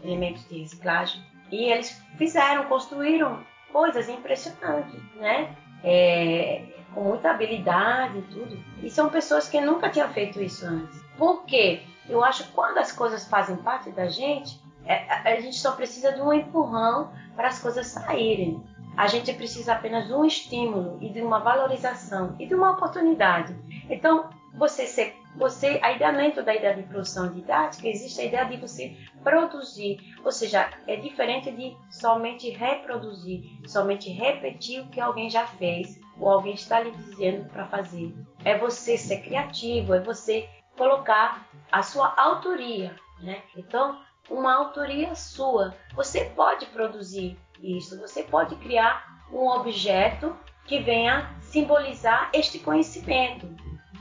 elementos de reciclagem e eles fizeram, construíram coisas impressionantes, né? É, com muita habilidade e tudo. E são pessoas que nunca tinham feito isso antes. Por quê? Eu acho que quando as coisas fazem parte da gente, é, a gente só precisa de um empurrão para as coisas saírem. A gente precisa apenas de um estímulo e de uma valorização e de uma oportunidade. Então, você ser, você, a ideia dentro da ideia de produção didática existe a ideia de você produzir, ou seja, é diferente de somente reproduzir, somente repetir o que alguém já fez ou alguém está lhe dizendo para fazer. É você ser criativo, é você colocar a sua autoria, né? Então, uma autoria sua. Você pode produzir isso, você pode criar um objeto que venha simbolizar este conhecimento,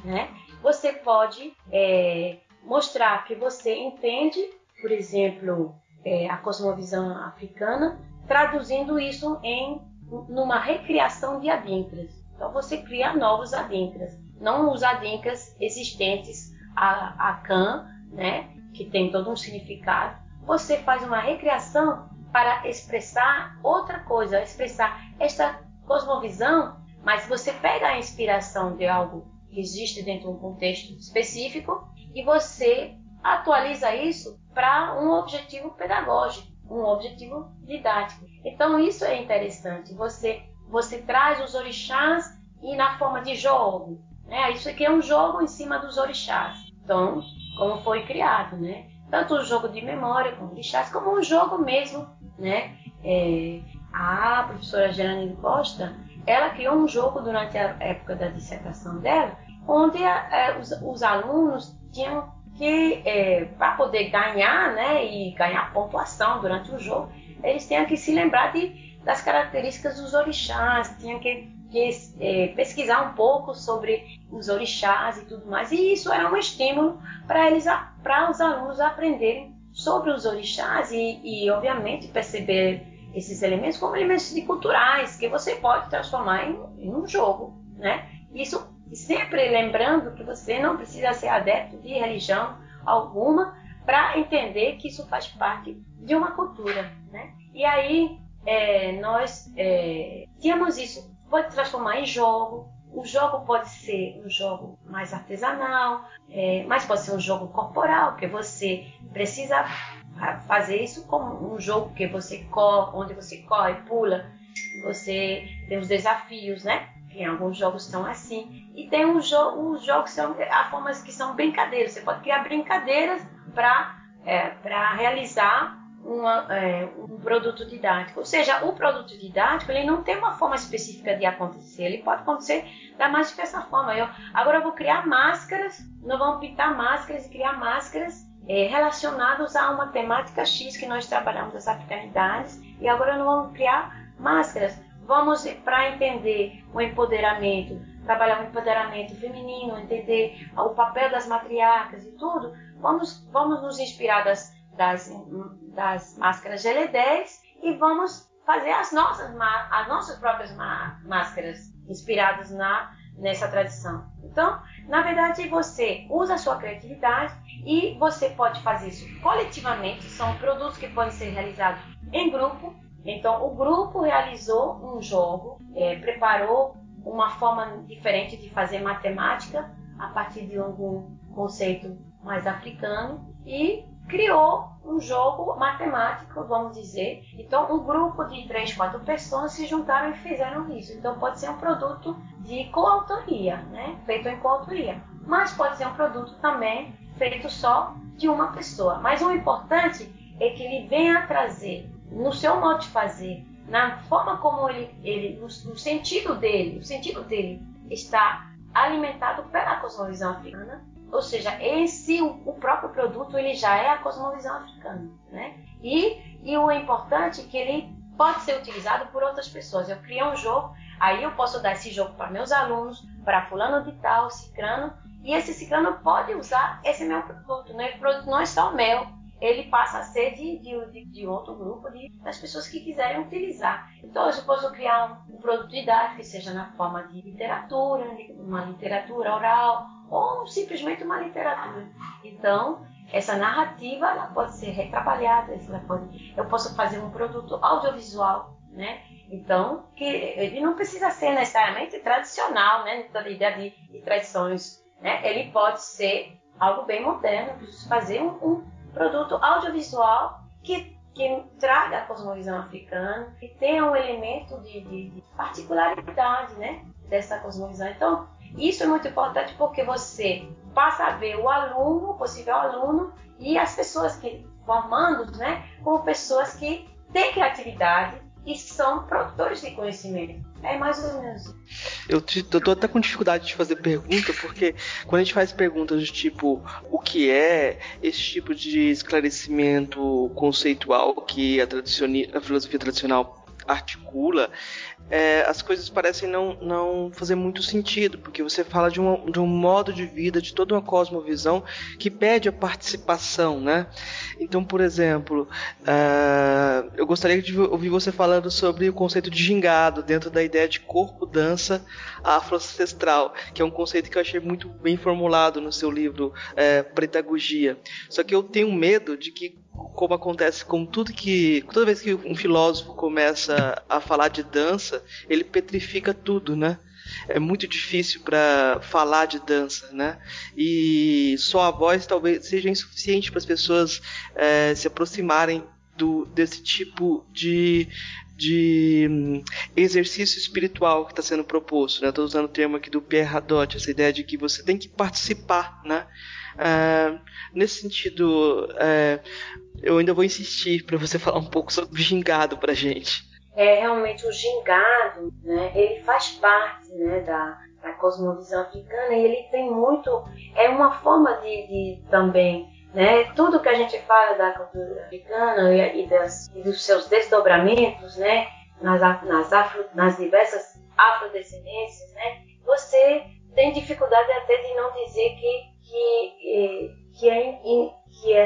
né? Você pode é, mostrar que você entende, por exemplo, é, a cosmovisão africana, traduzindo isso em numa recriação de adinkras. Então você cria novos adinkras, não os adinkras existentes a, a Khan, né, que tem todo um significado. Você faz uma recriação para expressar outra coisa, expressar esta cosmovisão, mas você pega a inspiração de algo que existe dentro de um contexto específico e você atualiza isso para um objetivo pedagógico, um objetivo didático. Então isso é interessante. Você você traz os orixás e na forma de jogo, né? Isso aqui é um jogo em cima dos orixás. Então, como foi criado, né? Tanto o jogo de memória com orixás, como o jogo mesmo, né? É, a professora Gerane Costa, ela criou um jogo durante a época da dissertação dela, onde é, os, os, alunos tinham que, é, para poder ganhar, né, e ganhar pontuação durante o jogo, eles tinham que se lembrar de, das características dos orixás, tinham que, é, pesquisar um pouco sobre os orixás e tudo mais. E isso era um estímulo para eles, para os alunos aprenderem sobre os orixás e, e, obviamente, perceber esses elementos como elementos culturais que você pode transformar em, em um jogo, né? Isso sempre lembrando que você não precisa ser adepto de religião alguma para entender que isso faz parte de uma cultura, né? E aí é, nós é, tínhamos isso, pode transformar em jogo, o jogo pode ser um jogo mais artesanal, é, mas pode ser um jogo corporal, que você precisa fazer isso como um jogo que você corre, onde você corre, pula, você tem os desafios, né? Tem alguns jogos são assim. E tem os, jo os jogos que são há formas que são brincadeiras. Você pode criar brincadeiras para é, realizar uma, é, um produto didático. Ou seja, o produto didático ele não tem uma forma específica de acontecer. Ele pode acontecer da mais diversa forma. Eu, agora eu vou criar máscaras, nós vamos pintar máscaras e criar máscaras é, relacionadas a uma temática X que nós trabalhamos as africanidades. E agora nós vamos criar máscaras. Vamos para entender o empoderamento, trabalhar o empoderamento feminino, entender o papel das matriarcas e tudo. Vamos, vamos nos inspirar das das, das máscaras GL10 e vamos fazer as nossas, as nossas próprias máscaras inspiradas na, nessa tradição. Então, na verdade, você usa a sua criatividade e você pode fazer isso coletivamente. São produtos que podem ser realizados em grupo. Então, o grupo realizou um jogo, é, preparou uma forma diferente de fazer matemática a partir de algum conceito mais africano e criou um jogo matemático, vamos dizer. Então, um grupo de três, quatro pessoas se juntaram e fizeram isso. Então, pode ser um produto de coautoria, né? feito em coautoria. Mas pode ser um produto também feito só de uma pessoa. Mas o importante é que ele venha trazer, no seu modo de fazer, na forma como ele, ele no, no sentido dele, o sentido dele está alimentado pela cosmovisão africana, ou seja, esse o próprio produto ele já é a cosmovisão africana, né? E, e o importante é que ele pode ser utilizado por outras pessoas. Eu crio um jogo, aí eu posso dar esse jogo para meus alunos, para fulano de tal, cicrano, e esse cicrano pode usar esse meu produto, né? Esse produto não é só meu, ele passa a ser de, de, de outro grupo, de, das pessoas que quiserem utilizar. Então, eu posso criar um, um produto didático seja na forma de literatura, uma literatura oral, ou simplesmente uma literatura. Então, essa narrativa ela pode ser retrabalhada, ela pode, eu posso fazer um produto audiovisual, né? Então, que ele não precisa ser necessariamente tradicional, né? Toda a ideia de, de tradições, né? Ele pode ser algo bem moderno, fazer um, um produto audiovisual que, que traga a cosmovisão africana, que tenha um elemento de, de, de particularidade, né? Dessa cosmovisão. Então, isso é muito importante porque você passa a ver o aluno, o possível aluno, e as pessoas que formando, né, como pessoas que têm criatividade e são produtores de conhecimento. É mais ou menos. Eu, eu tô até com dificuldade de fazer pergunta, porque quando a gente faz perguntas do tipo o que é esse tipo de esclarecimento conceitual que a, a filosofia tradicional articula, é, as coisas parecem não, não fazer muito sentido, porque você fala de, um de um modo de vida, de toda uma cosmovisão que pede a participação, né? Então, por exemplo, uh, eu gostaria de ouvir você falando sobre o conceito de gingado dentro da ideia de corpo-dança afro-ancestral, que é um conceito que eu achei muito bem formulado no seu livro é, Pretagogia. Só que eu tenho medo de que como acontece com tudo que. Toda vez que um filósofo começa a falar de dança, ele petrifica tudo, né? É muito difícil para falar de dança, né? E só a voz talvez seja insuficiente para as pessoas é, se aproximarem do, desse tipo de, de hum, exercício espiritual que está sendo proposto. Né? Estou usando o termo aqui do Pierre Hadot, essa ideia de que você tem que participar, né? Uh, nesse sentido, uh, eu ainda vou insistir para você falar um pouco sobre o gingado para gente. É realmente o gingado, né? Ele faz parte, né, da, da cosmovisão africana e ele tem muito, é uma forma de, de também né? Tudo que a gente fala da cultura africana e, e, das, e dos seus desdobramentos, né? Nas, nas, afro, nas diversas afrodescendências, né? Você tem dificuldade até de não dizer que que, que, é, que, é,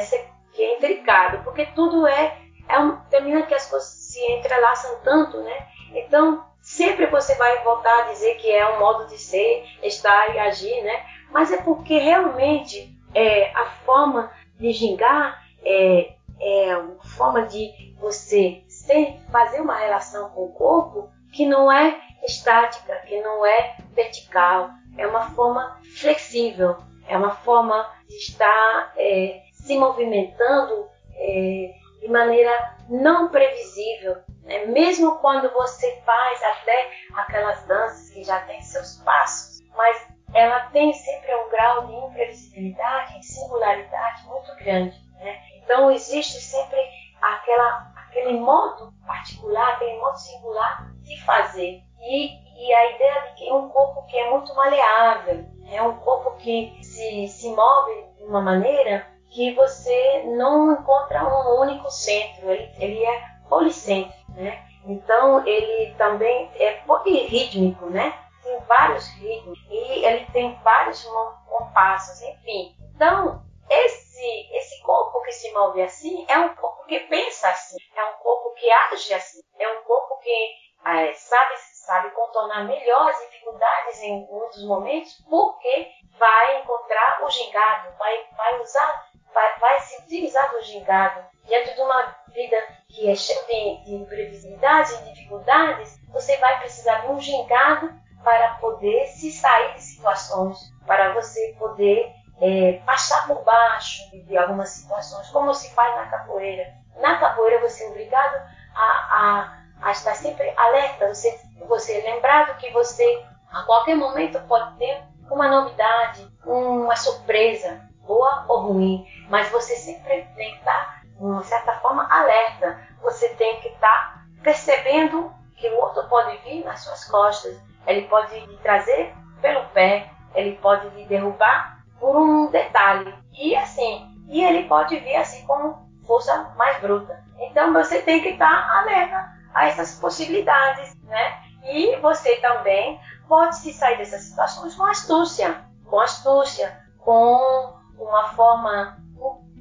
que é intricado, porque tudo é, é um, termina que as coisas se entrelaçam tanto, né? Então, sempre você vai voltar a dizer que é um modo de ser, estar e agir, né? Mas é porque realmente é, a forma de gingar é, é uma forma de você ser, fazer uma relação com o corpo que não é estática, que não é vertical, é uma forma flexível, é uma forma de estar é, se movimentando é, de maneira não previsível. Né? Mesmo quando você faz até aquelas danças que já têm seus passos, mas ela tem sempre um grau de imprevisibilidade, de singularidade muito grande. Né? Então existe sempre aquela, aquele modo particular, aquele modo singular de fazer. E, e a ideia de que é um corpo que é muito maleável, é um corpo que se, se move de uma maneira que você não encontra um único centro, ele, ele é policêntrico, né? Então ele também é polirrítmico, né? Tem vários ritmos e ele tem vários compassos, enfim. Então esse esse corpo que se move assim é um corpo que pensa assim, é um corpo que age assim, é um corpo que é, sabe sabe contornar melhor as dificuldades em muitos momentos, porque vai encontrar o gingado, vai, vai usar, vai, vai se utilizar do gingado. Diante de uma vida que é cheia de, de imprevisibilidades e dificuldades, você vai precisar de um gingado para poder se sair de situações, para você poder é, passar por baixo de algumas situações, como se faz na capoeira. Na capoeira você é obrigado a, a, a estar sempre alerta, você você lembrado que você a qualquer momento pode ter uma novidade, uma surpresa, boa ou ruim, mas você sempre tem que estar, de uma certa forma, alerta. Você tem que estar percebendo que o outro pode vir nas suas costas, ele pode lhe trazer pelo pé, ele pode lhe derrubar por um detalhe. E assim, e ele pode vir assim com força mais bruta. Então você tem que estar alerta a essas possibilidades, né? E você também pode se sair dessas situações com astúcia, com astúcia, com uma forma,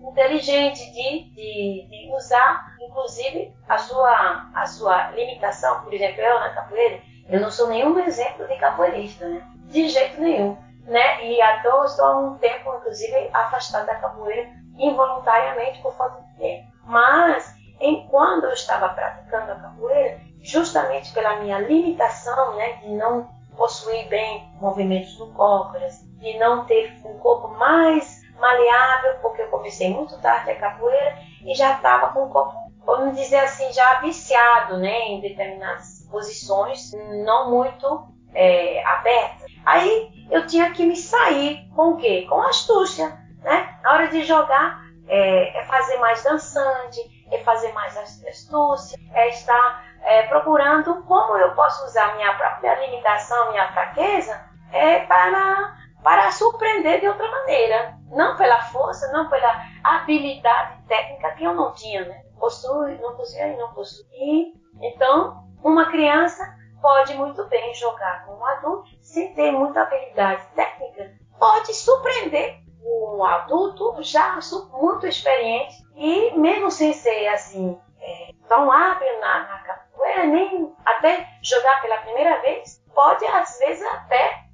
inteligente de, de, de, usar, inclusive, a sua, a sua limitação. Por exemplo, eu na capoeira, eu não sou nenhum exemplo de capoeirista, né? De jeito nenhum. Né? E toa estou há um tempo, inclusive, afastada da capoeira involuntariamente por falta de tempo. Mas, enquanto eu estava praticando a capoeira, justamente pela minha limitação, né, de não possuir bem movimentos do cócoras, de não ter um corpo mais maleável, porque eu comecei muito tarde a capoeira e já estava com o corpo, vamos dizer assim, já viciado né, em determinadas posições, não muito é, abertas. Aí eu tinha que me sair com o quê? Com astúcia. Né? Na hora de jogar, é, é fazer mais dançante, é fazer mais astúcia, é estar é, procurando como eu posso usar minha própria limitação, minha fraqueza, é, para, para surpreender de outra maneira. Não pela força, não pela habilidade técnica que eu não tinha, né? Possui, não possuía e não possui. Então, uma criança pode muito bem jogar com um adulto sem ter muita habilidade técnica, pode surpreender um adulto já muito experiente e mesmo sem ser assim é, tão hábil na, na capoeira, nem até jogar pela primeira vez, pode às vezes até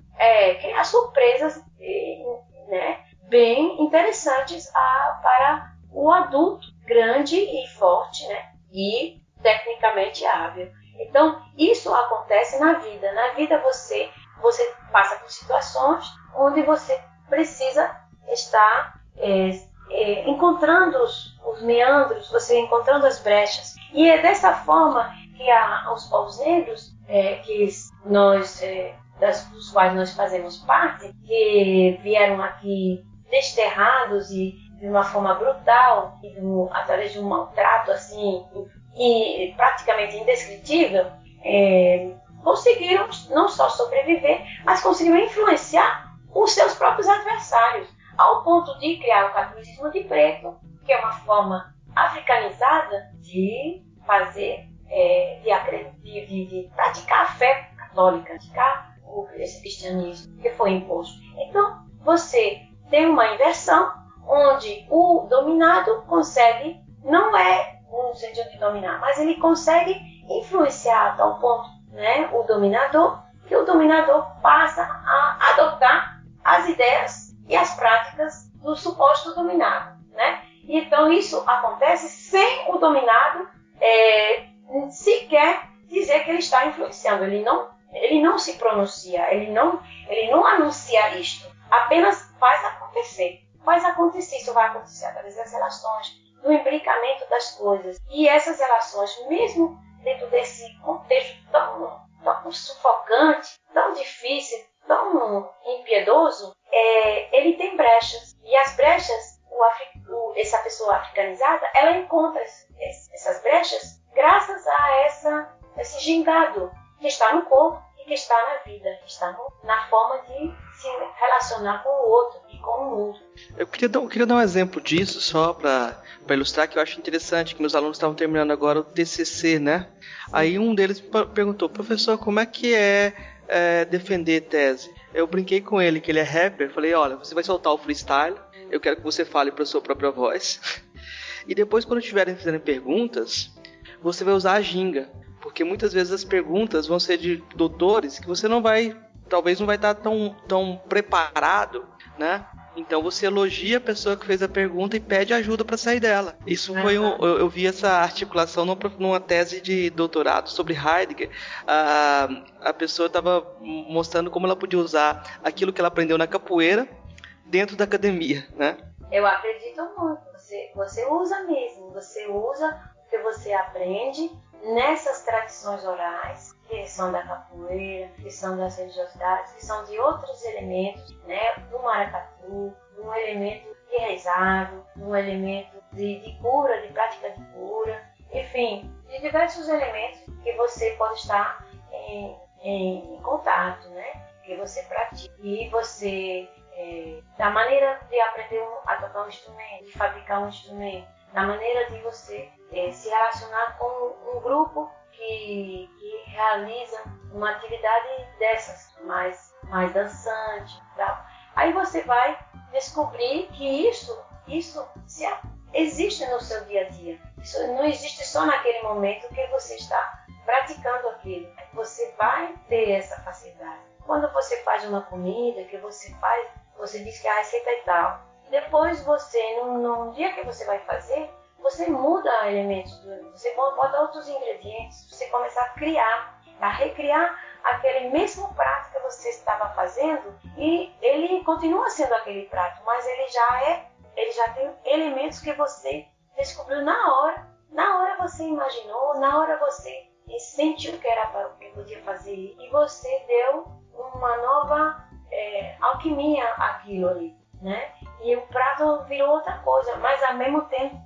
bem interessantes a, para o adulto grande e forte né, e tecnicamente hábil. Então, isso acontece na vida. Na vida você, você passa por situações onde você precisa estar é, é, encontrando os, os, meandros, você encontrando as brechas. E é dessa forma que a, os povos negros, é, que nós, é, das, dos quais nós fazemos parte, que vieram aqui desterrados e de uma forma brutal, e através de um maltrato assim, e praticamente indescritível, é, conseguiram não só sobreviver, mas conseguiram influenciar os seus próprios adversários ao ponto de criar o catolicismo de preto, que é uma forma africanizada de fazer, é, de, de, de, praticar a fé católica, praticar o, cristianismo que foi imposto. Então, você tem uma inversão onde o dominado consegue, não é no sentido de dominar, mas ele consegue influenciar a tal ponto né, o dominador, que o dominador passa a adotar as ideias e as práticas do suposto dominado. Né? Então, isso acontece sem o dominado é, sequer dizer que ele está influenciando. Ele não, ele não se pronuncia, ele não, ele não anuncia isto. Apenas faz acontecer. Faz acontecer. Isso vai acontecer através das relações, do imbricamento das coisas. E essas relações, mesmo dentro desse contexto tão, tão sufocante, tão difícil, tão impiedoso, é, ele tem brechas. E as brechas, o, o, essa pessoa africanizada, ela encontra essas brechas graças a essa, esse gingado que está no corpo que está na vida, está no, na forma de se relacionar com o outro e com o mundo. Eu queria dar, eu queria dar um exemplo disso, só para ilustrar, que eu acho interessante, que meus alunos estavam terminando agora o TCC, né? Aí um deles perguntou, professor, como é que é é, defender tese. Eu brinquei com ele que ele é rapper, falei, olha, você vai soltar o freestyle, eu quero que você fale para sua própria voz. E depois, quando estiverem fazendo perguntas, você vai usar a ginga, porque muitas vezes as perguntas vão ser de doutores que você não vai, talvez não vai estar tão, tão preparado, né? Então você elogia a pessoa que fez a pergunta e pede ajuda para sair dela. Isso foi um, eu, eu, vi essa articulação numa, tese de doutorado sobre Heidegger. A, a pessoa estava mostrando como ela podia usar aquilo que ela aprendeu na capoeira dentro da academia, né? Eu acredito muito. Você, você usa mesmo. Você usa o que você aprende nessas tradições orais que são da capoeira, que são das religiosidades, que são de outros elementos, né, do maracatu, um elemento de rezado, um elemento de, de cura, de prática de cura, enfim, de diversos elementos que você pode estar em, em, contato, né, que você pratica e você é, da maneira de aprender a tocar um instrumento, de fabricar um instrumento, da maneira de você é, se relacionar com um grupo que, que realiza uma atividade dessas, mais, mais dançante e tal. Aí você vai descobrir que isso isso se, existe no seu dia a dia. Isso não existe só naquele momento que você está praticando aquilo. Você vai ter essa facilidade. Quando você faz uma comida, que você faz, você diz que a receita é tal. Depois você, no, dia que você vai fazer, você muda elementos, você bota outros ingredientes, você começa a criar, a recriar aquele mesmo prato que você estava fazendo e ele continua sendo aquele prato, mas ele já é, ele já tem elementos que você descobriu na hora. Na hora você imaginou, na hora você sentiu que era o que podia fazer e você deu uma nova é, alquimia àquilo ali, né? E o prato virou outra coisa, mas ao mesmo tempo,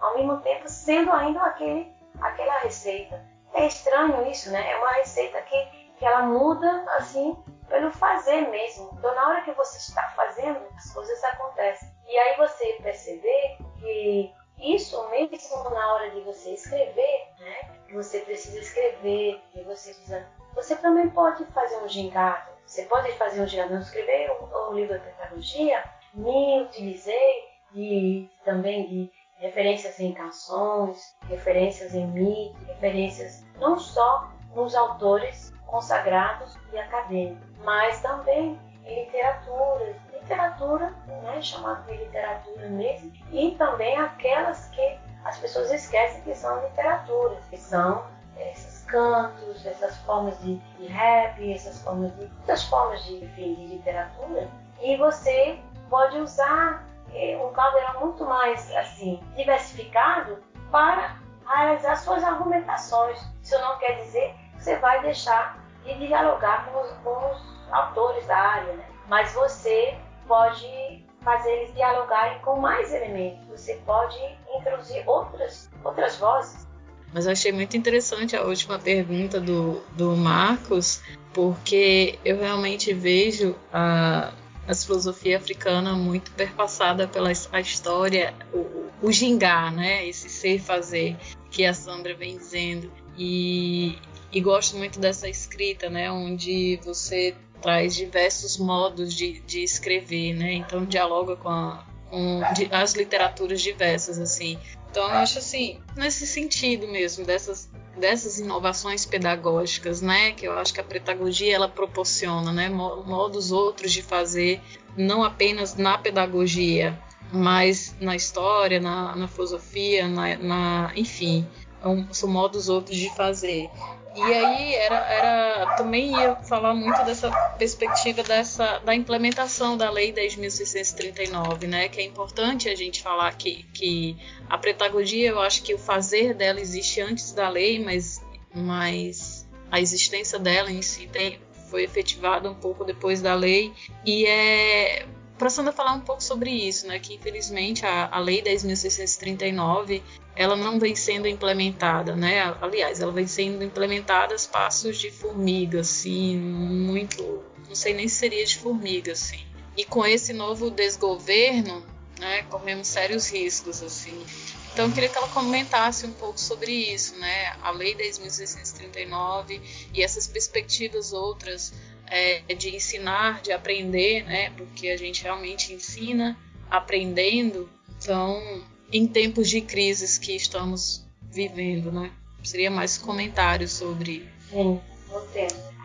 ao mesmo tempo sendo ainda aquele, aquela receita. É estranho isso, né? É uma receita que, que ela muda assim pelo fazer mesmo. Então na hora que você está fazendo, as coisas acontecem. E aí você perceber que isso mesmo na hora de você escrever, né? Que você precisa escrever, que você precisa. Você também pode fazer um gingado. Você pode fazer um gingado. Eu escrevi o, o livro de pedagogia, me utilizei de, também de referências em canções, referências em mitos, referências não só nos autores consagrados e acadêmicos, mas também em literatura, literatura, né, chamada de literatura mesmo, e também aquelas que as pessoas esquecem que são literaturas, que são esses cantos, essas formas de, de rap, essas formas de muitas formas de, enfim, de literatura, e você pode usar é, um caldeirão muito mais assim diversificado para realizar suas argumentações. Isso não quer dizer que você vai deixar de dialogar com os, com os autores da área, né? mas você pode fazer eles dialogarem com mais elementos. Você pode introduzir outras, outras vozes. Mas eu achei muito interessante a última pergunta do, do Marcos, porque eu realmente vejo a, a filosofia africana muito perpassada pela a história, o, o gingar, né? Esse ser fazer que a Sandra vem dizendo. E, e gosto muito dessa escrita, né? Onde você traz diversos modos de, de escrever, né? Então dialoga com, a, com de, as literaturas diversas, assim. Então eu acho assim, nesse sentido mesmo, dessas, dessas inovações pedagógicas, né? Que eu acho que a pedagogia ela proporciona, né? Modos outros de fazer, não apenas na pedagogia, mas na história, na, na filosofia, na, na enfim, são modos outros de fazer. E aí era, era também ia falar muito dessa perspectiva dessa da implementação da lei 10.639, né? Que é importante a gente falar que, que a pedagogia, eu acho que o fazer dela existe antes da lei, mas, mas a existência dela em si tem, foi efetivada um pouco depois da lei e é para Sandra falar um pouco sobre isso, né? Que infelizmente a, a lei 10.639 ela não vem sendo implementada, né? Aliás, ela vem sendo implementada a passos de formiga, assim, muito, não sei nem se seria de formiga, assim. E com esse novo desgoverno, né, corremos sérios riscos, assim. Então, eu queria que ela comentasse um pouco sobre isso, né? A Lei 10.639 e essas perspectivas outras é, de ensinar, de aprender, né? Porque a gente realmente ensina aprendendo. Então, em tempos de crises que estamos vivendo, né? Seria mais comentários sobre. Sim.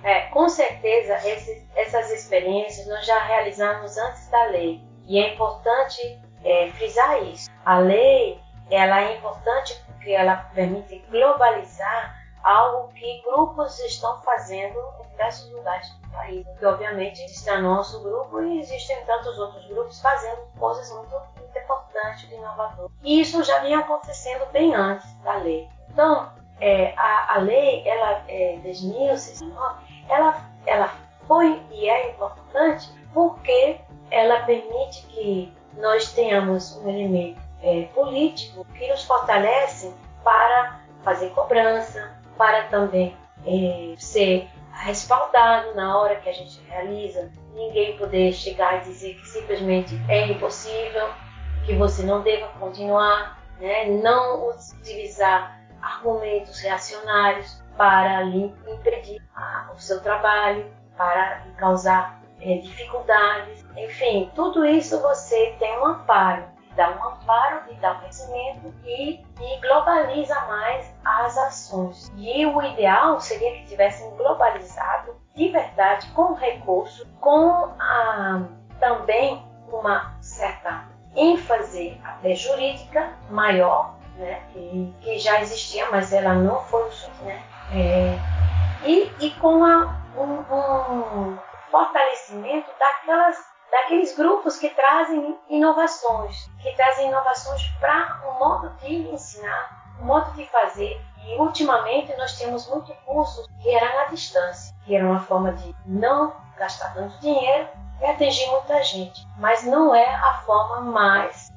É, com certeza, esses, essas experiências nós já realizamos antes da lei. E é importante é, frisar isso. A lei ela é importante porque ela permite globalizar algo que grupos estão fazendo em diversos lugares do país. Porque, obviamente, o nosso grupo e existem tantos outros grupos fazendo coisas muito, importantes inovadoras. E isso já vinha acontecendo bem antes da lei. Então, é, a, a, lei, ela, é, 2069, ela, ela foi e é importante porque ela permite que nós tenhamos um elemento é, político que nos fortalece para fazer cobrança, para também é, ser respaldado na hora que a gente realiza. Ninguém poder chegar e dizer que simplesmente é impossível, que você não deva continuar, né? não utilizar argumentos reacionários para lhe impedir a, o seu trabalho, para causar é, dificuldades. Enfim, tudo isso você tem um amparo. Dar um amparo, de dar um conhecimento e de globaliza mais as ações. E o ideal seria que tivessem globalizado de verdade com recurso, com a, também uma certa ênfase até jurídica maior, né, que, que já existia, mas ela não foi o né, é, e, e com a, um, um fortalecimento daquelas daqueles grupos que trazem inovações, que trazem inovações para o um modo de ensinar, o um modo de fazer. E ultimamente nós temos muitos cursos que eram à distância, que era uma forma de não gastar tanto dinheiro e atingir muita gente. Mas não é a forma mais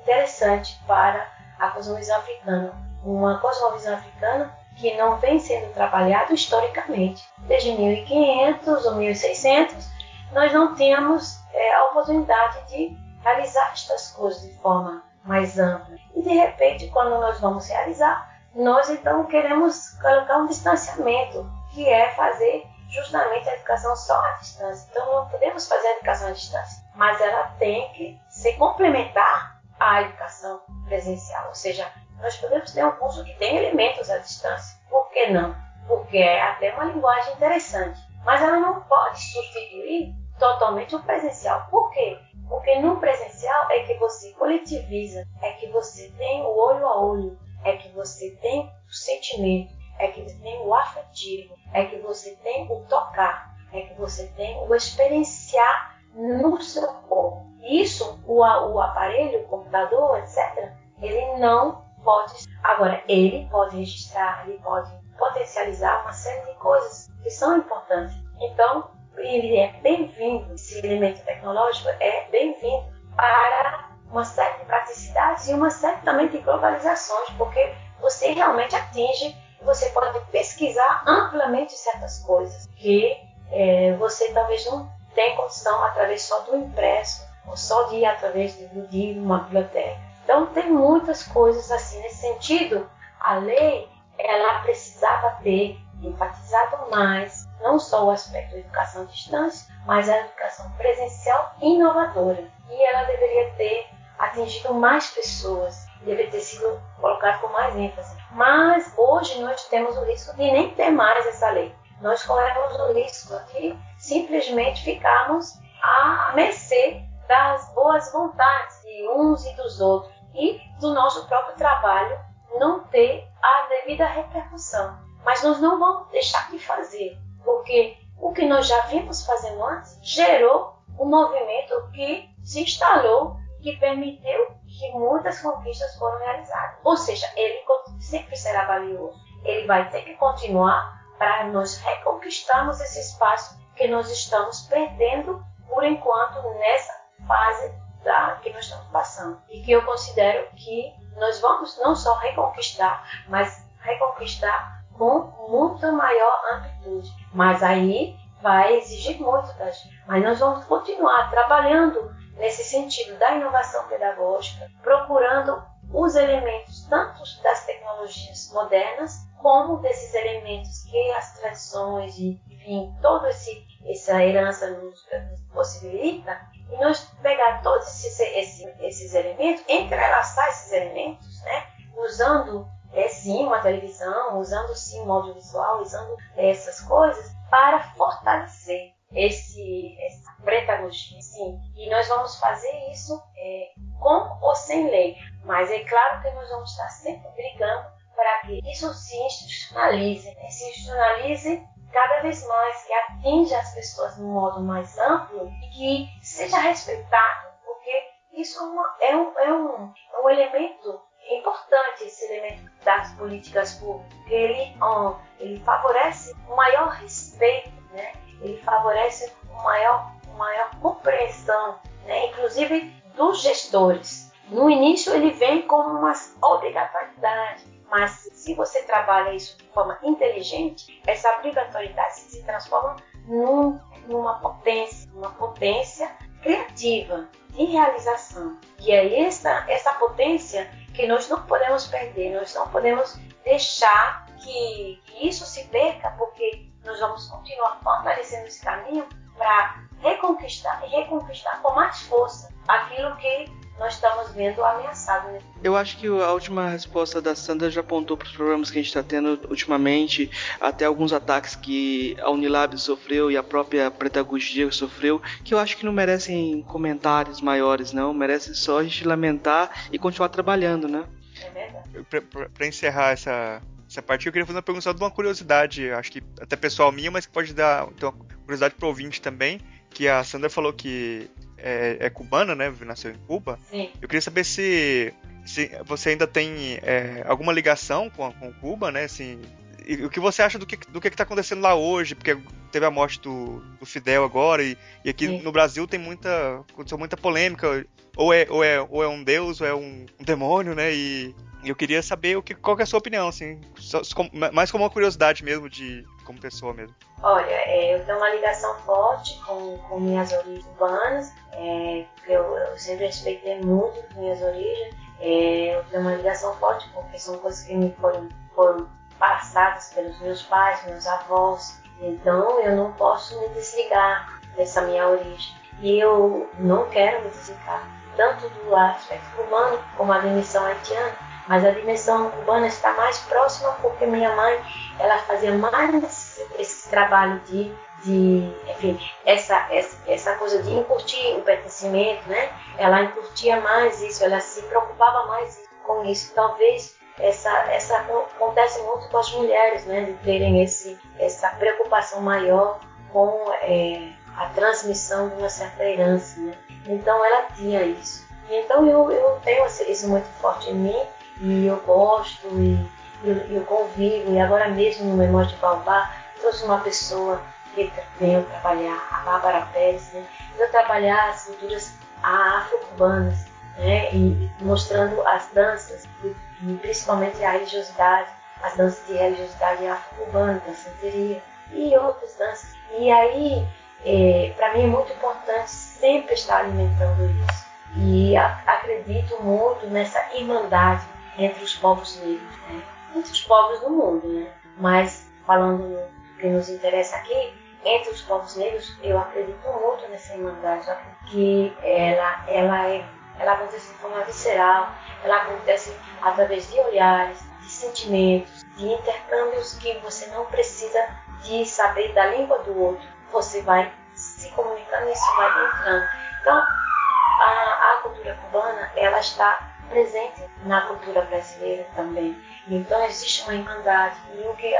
interessante para a cosmovisão africana. Uma cosmovisão africana que não vem sendo trabalhado historicamente. Desde 1500 ou 1600, nós não temos é, a oportunidade de realizar estas coisas de forma mais ampla. E de repente, quando nós vamos realizar, nós então queremos colocar um distanciamento, que é fazer justamente a educação só à distância. Então não podemos fazer a educação à distância, mas ela tem que ser complementar à educação presencial. Ou seja, nós podemos ter um curso que tem elementos à distância. Por que não? Porque é até uma linguagem interessante. Mas ela não pode substituir totalmente o presencial. Por quê? Porque no presencial é que você coletiviza, é que você tem o olho a olho, é que você tem o sentimento, é que você tem o afetivo, é que você tem o tocar, é que você tem o experienciar no seu corpo. Isso, o, o aparelho, o computador, etc., ele não pode. Agora, ele pode registrar, ele pode potencializar uma série de coisas que são importantes. Então, ele é bem-vindo, esse elemento tecnológico é bem-vindo para uma série de praticidades e uma série também de globalizações, porque você realmente atinge, você pode pesquisar amplamente certas coisas que é, você talvez não tenha condição através só do impresso ou só de ir através de, de uma biblioteca. Então tem muitas coisas assim nesse sentido. A lei ela precisava ter enfatizado mais não só o aspecto da educação à distância, mas a educação presencial inovadora. E ela deveria ter atingido mais pessoas, deveria ter sido colocada com mais ênfase. Mas hoje nós temos o risco de nem ter mais essa lei. Nós corremos o risco de simplesmente ficarmos à mercê das boas vontades de uns e dos outros e do nosso próprio trabalho não ter a devida repercussão. Mas nós não vamos deixar de fazer porque o que nós já vimos fazendo antes gerou um movimento que se instalou, que permitiu que muitas conquistas foram realizadas. Ou seja, ele sempre será valioso. Ele vai ter que continuar para nós reconquistarmos esse espaço que nós estamos perdendo por enquanto nessa fase que nós estamos passando. E que eu considero que nós vamos não só reconquistar, mas reconquistar com muita maior amplitude. Mas aí vai exigir muito da gente. Mas nós vamos continuar trabalhando nesse sentido da inovação pedagógica, procurando os elementos tanto das tecnologias modernas como desses elementos que as tradições e enfim toda essa herança nos possibilita e nós pegar todos esses, esses, esses elementos, entrelaçar esses elementos, né, usando é sim uma televisão, usando sim um audiovisual, usando essas coisas para fortalecer esse, essa pedagogia, sim. E nós vamos fazer isso é, com ou sem lei, mas é claro que nós vamos estar sempre brigando para que isso se institucionalize, né? se institucionalize cada vez mais, que atinja as pessoas de um modo mais amplo e que seja respeitado, porque isso é, uma, é, um, é, um, é um elemento importante esse elemento das políticas públicas, ele, ele favorece um maior respeito, né? ele favorece uma maior, maior compreensão, né? inclusive dos gestores. No início ele vem como uma obrigatoriedade, mas se você trabalha isso de forma inteligente, essa obrigatoriedade se transforma num, numa potência, uma potência criativa de realização. E é essa, essa potência que nós não podemos perder, nós não podemos deixar que, que isso se perca, porque nós vamos continuar fortalecendo esse caminho para reconquistar e reconquistar com mais força aquilo que nós estamos vendo ameaçado. Né? Eu acho que a última resposta da Sandra já apontou para os problemas que a gente está tendo ultimamente, até alguns ataques que a Unilab sofreu e a própria Pedagogia sofreu, que eu acho que não merecem comentários maiores, não. Merece só a gente lamentar e continuar trabalhando, né? É verdade. Para encerrar essa, essa parte, eu queria fazer uma pergunta só de uma curiosidade, acho que até pessoal minha, mas que pode dar ter uma curiosidade para o ouvinte também, que a Sandra falou que é, é, cubana, né? Nasceu em Cuba. Sim. Eu queria saber se, se você ainda tem é, alguma ligação com, com Cuba, né? Assim, e o que você acha do que do que está acontecendo lá hoje? Porque teve a morte do, do Fidel agora e, e aqui Sim. no Brasil tem muita aconteceu muita polêmica. Ou é, ou é, ou é um deus ou é um, um demônio, né? E eu queria saber o que, qual que é a sua opinião, assim, só, mais como uma curiosidade mesmo de como pessoa mesmo. Olha, é, eu tenho uma ligação forte com, com minhas origens urbanas, é, eu, eu, sempre respeitei muito minhas origens, é, eu tenho uma ligação forte porque são coisas que me foram, foram passadas pelos meus pais, meus avós, então eu não posso me desligar dessa minha origem. E eu não quero me desligar, tanto do aspecto humano como a dimensão haitiana, mas a dimensão cubana está mais próxima porque minha mãe ela fazia mais esse trabalho de, de enfim, essa, essa, essa coisa de incutir o pertencimento, né? Ela incutia mais isso, ela se preocupava mais com isso. Talvez essa, essa acontece muito com as mulheres, né? De terem esse, essa preocupação maior com é, a transmissão de uma certa herança, né? Então ela tinha isso. Então eu, eu tenho isso muito forte em mim e eu gosto e eu, eu convivo. E agora mesmo no Memória de Baobá, trouxe uma pessoa que veio trabalhar, a Bárbara Pérez, né? veio trabalhar as culturas afro-cubanas, né? E mostrando as danças, e, principalmente a religiosidade, as danças de religiosidade afro-cubana, da santeria e outras danças. E aí, é, para mim é muito importante sempre estar alimentando isso. E a, acredito muito nessa irmandade entre os povos negros, né? entre os povos do mundo, né? Mas falando do que nos interessa aqui, entre os povos negros, eu acredito muito nessa irmandade, que ela, ela, é, ela acontece de forma visceral, ela acontece através de olhares, de sentimentos, de intercâmbios que você não precisa de saber da língua do outro, você vai se comunicando e isso vai entrando. Então, a, a cultura cubana, ela está presente na cultura brasileira também. Então existe uma irmandade e o que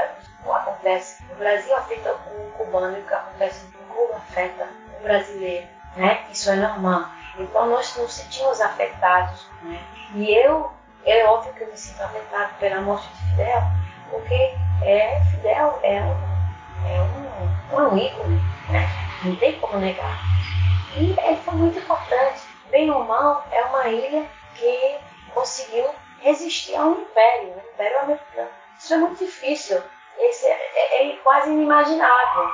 acontece no Brasil afeta o cubano e o que acontece no Cuba afeta o brasileiro, né? Isso é normal. Então nós nos sentimos afetados, né? E eu, é óbvio que eu me sinto afetado pela morte de Fidel, porque é, Fidel é um, é um, um ícone, né? Não tem como negar. E ele foi muito importante. Bem ou mal, é uma ilha que conseguiu resistir a um império, um império americano. Isso é muito difícil, Esse é, é, é quase inimaginável.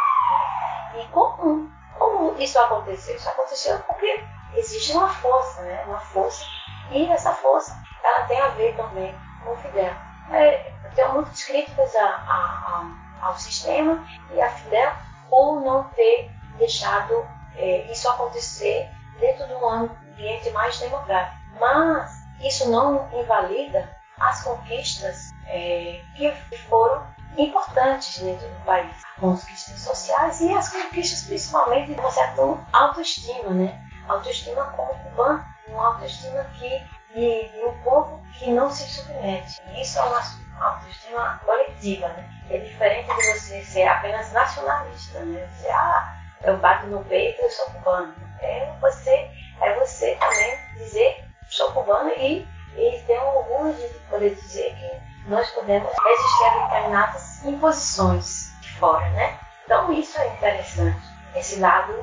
E como, como isso aconteceu? Isso aconteceu porque existe uma força, né? uma força, e essa força ela tem a ver também com o Fidel. É, eu tenho muitas críticas a, a, a, ao sistema e a Fidel por não ter deixado é, isso acontecer dentro de um ambiente mais democrático. Mas isso não invalida as conquistas é, que foram importantes dentro do país. Conquistas sociais e as conquistas principalmente de uma certa autoestima, né? Autoestima como cubano, uma autoestima que, de, de, um povo que não se submete. Isso é uma autoestima coletiva, né? É diferente de você ser apenas nacionalista, né? Você, ah, eu bato no peito, eu sou cubano. É você, é você também dizer sou cubano e, e tenho orgulho de poder dizer que nós podemos resistir a determinadas imposições de fora, né? Então isso é interessante, esse lado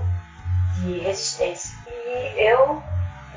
de resistência. E eu,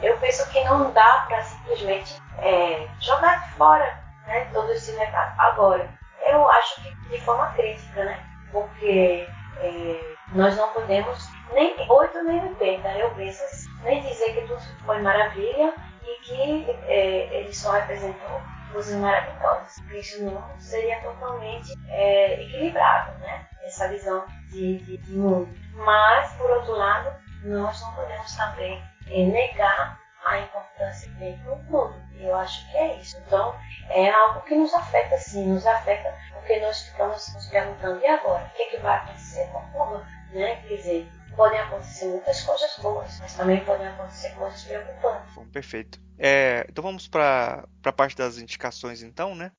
eu penso que não dá para simplesmente é, jogar fora né, todo esse recado. Agora, eu acho que de forma crítica, né? Porque é, nós não podemos nem 8 nem 80, eu penso assim, nem dizer que tudo foi maravilha e que é, ele só representou coisas maravilhosas. Isso não seria totalmente é, equilibrado, né? Essa visão de, de, de, mundo. Mas, por outro lado, nós não podemos também é, negar a importância que tem para o mundo. E eu acho que é isso. Então, é algo que nos afeta sim, nos afeta porque nós ficamos nos perguntando, e agora? O que, é que vai acontecer com Cuba? Né? Quer dizer, podem acontecer muitas coisas boas, mas também podem acontecer coisas preocupantes. Bom, perfeito. É, então vamos para a parte das indicações então, né?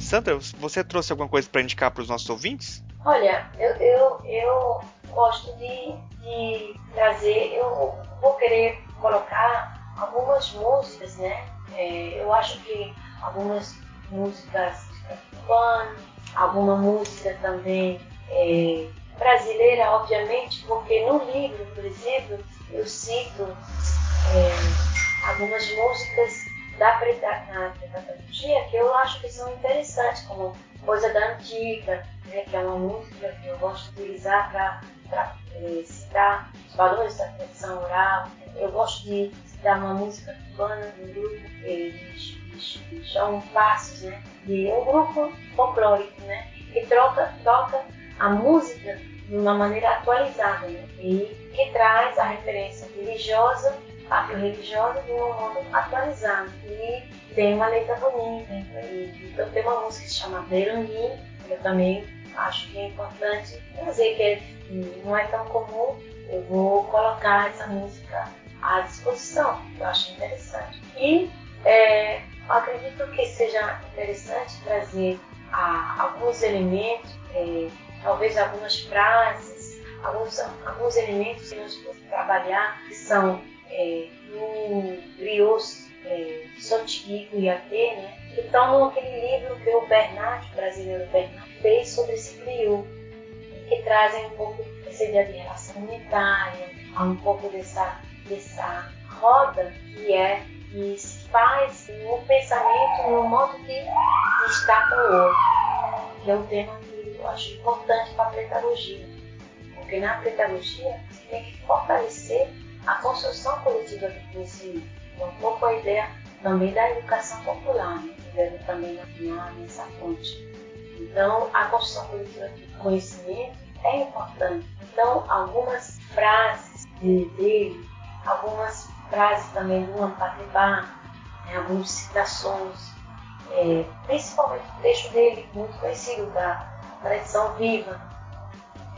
Sandra, você trouxe alguma coisa para indicar para os nossos ouvintes? Olha, eu, eu, eu gosto de, de trazer, eu vou querer colocar algumas músicas, né? É, eu acho que algumas músicas fun, alguma música também é, brasileira, obviamente, porque no livro, por exemplo, eu cito é, algumas músicas da pedagogia que eu acho que são interessantes, como Coisa da Antiga, né, que é uma música que eu gosto de utilizar para é, citar os valores da tradição oral. Eu gosto de citar uma música cubana do grupo eles, eles chamam Passos, né, de um grupo folclórico, né, que troca, toca a música de uma maneira atualizada né, e que traz a referência religiosa afro-religiosa de um modo atualizado. E tem uma letra bonita. Então tem uma música que se chama que eu também acho que é importante trazer, que é, não é tão comum. Eu vou colocar essa música à disposição, eu acho interessante. E é, acredito que seja interessante trazer a, alguns elementos, é, talvez algumas frases, alguns, alguns elementos que nós podemos trabalhar, que são é, no Brios é, Sotigo e AT, né? Então, aquele livro que o Bernard, o brasileiro Bernard, fez sobre esse griot, que trazem um pouco essa ideia de relação unitária, um pouco dessa, dessa roda que é que faz no pensamento, no modo de estar com o outro, que é um tema que eu acho importante para a pedagogia. Porque na pedagogia você tem que fortalecer a construção coletiva do conhecimento. É um pouco a ideia também da educação popular, né? que deve também afinar nessa fonte. Então, a construção do conhecimento é importante. Então, algumas frases dele, algumas frases também do Ampatebá, né? algumas citações, é, principalmente o texto dele, muito conhecido, da Tradição Viva.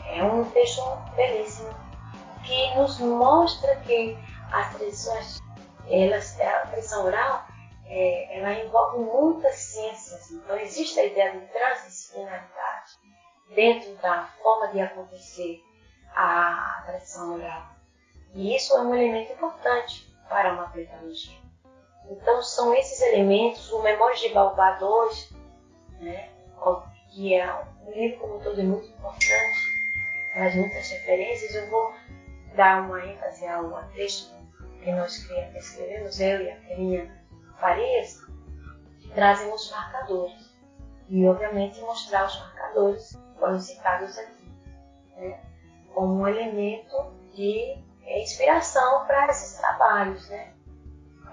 É um texto belíssimo que nos mostra que as tradições, elas, a tradição oral, é, ela envolve muitas ciências. Então, existe a ideia de transdisciplinaridade dentro da forma de acontecer a tradição oral. E isso é um elemento importante para uma pedagogia. Então, são esses elementos, o Memórias de Balbá 2, né, que é um livro como todo muito importante, traz muitas referências, eu vou dar uma ênfase ao texto que nós escrevemos, eu e a Peninha Farias, trazem os marcadores. E, obviamente, mostrar os marcadores foram citados aqui, né? como um elemento de inspiração para esses trabalhos, né?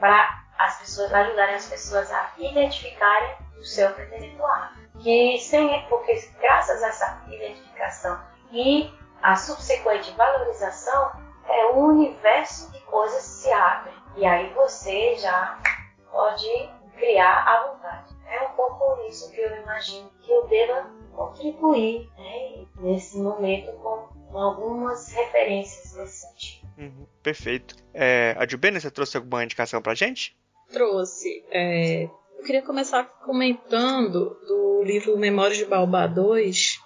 para as pessoas ajudarem as pessoas a identificarem o seu pretendituário. Que sem, porque graças a essa identificação e a subsequente valorização é um universo de coisas se abre. E aí você já pode criar à vontade. É um pouco isso que eu imagino que eu deva contribuir né, nesse momento com, com, algumas referências nesse sentido. Uhum, perfeito. É, a Jubena, você trouxe alguma indicação pra gente? Trouxe. É, eu queria começar comentando do livro Memórias de Balbá 2,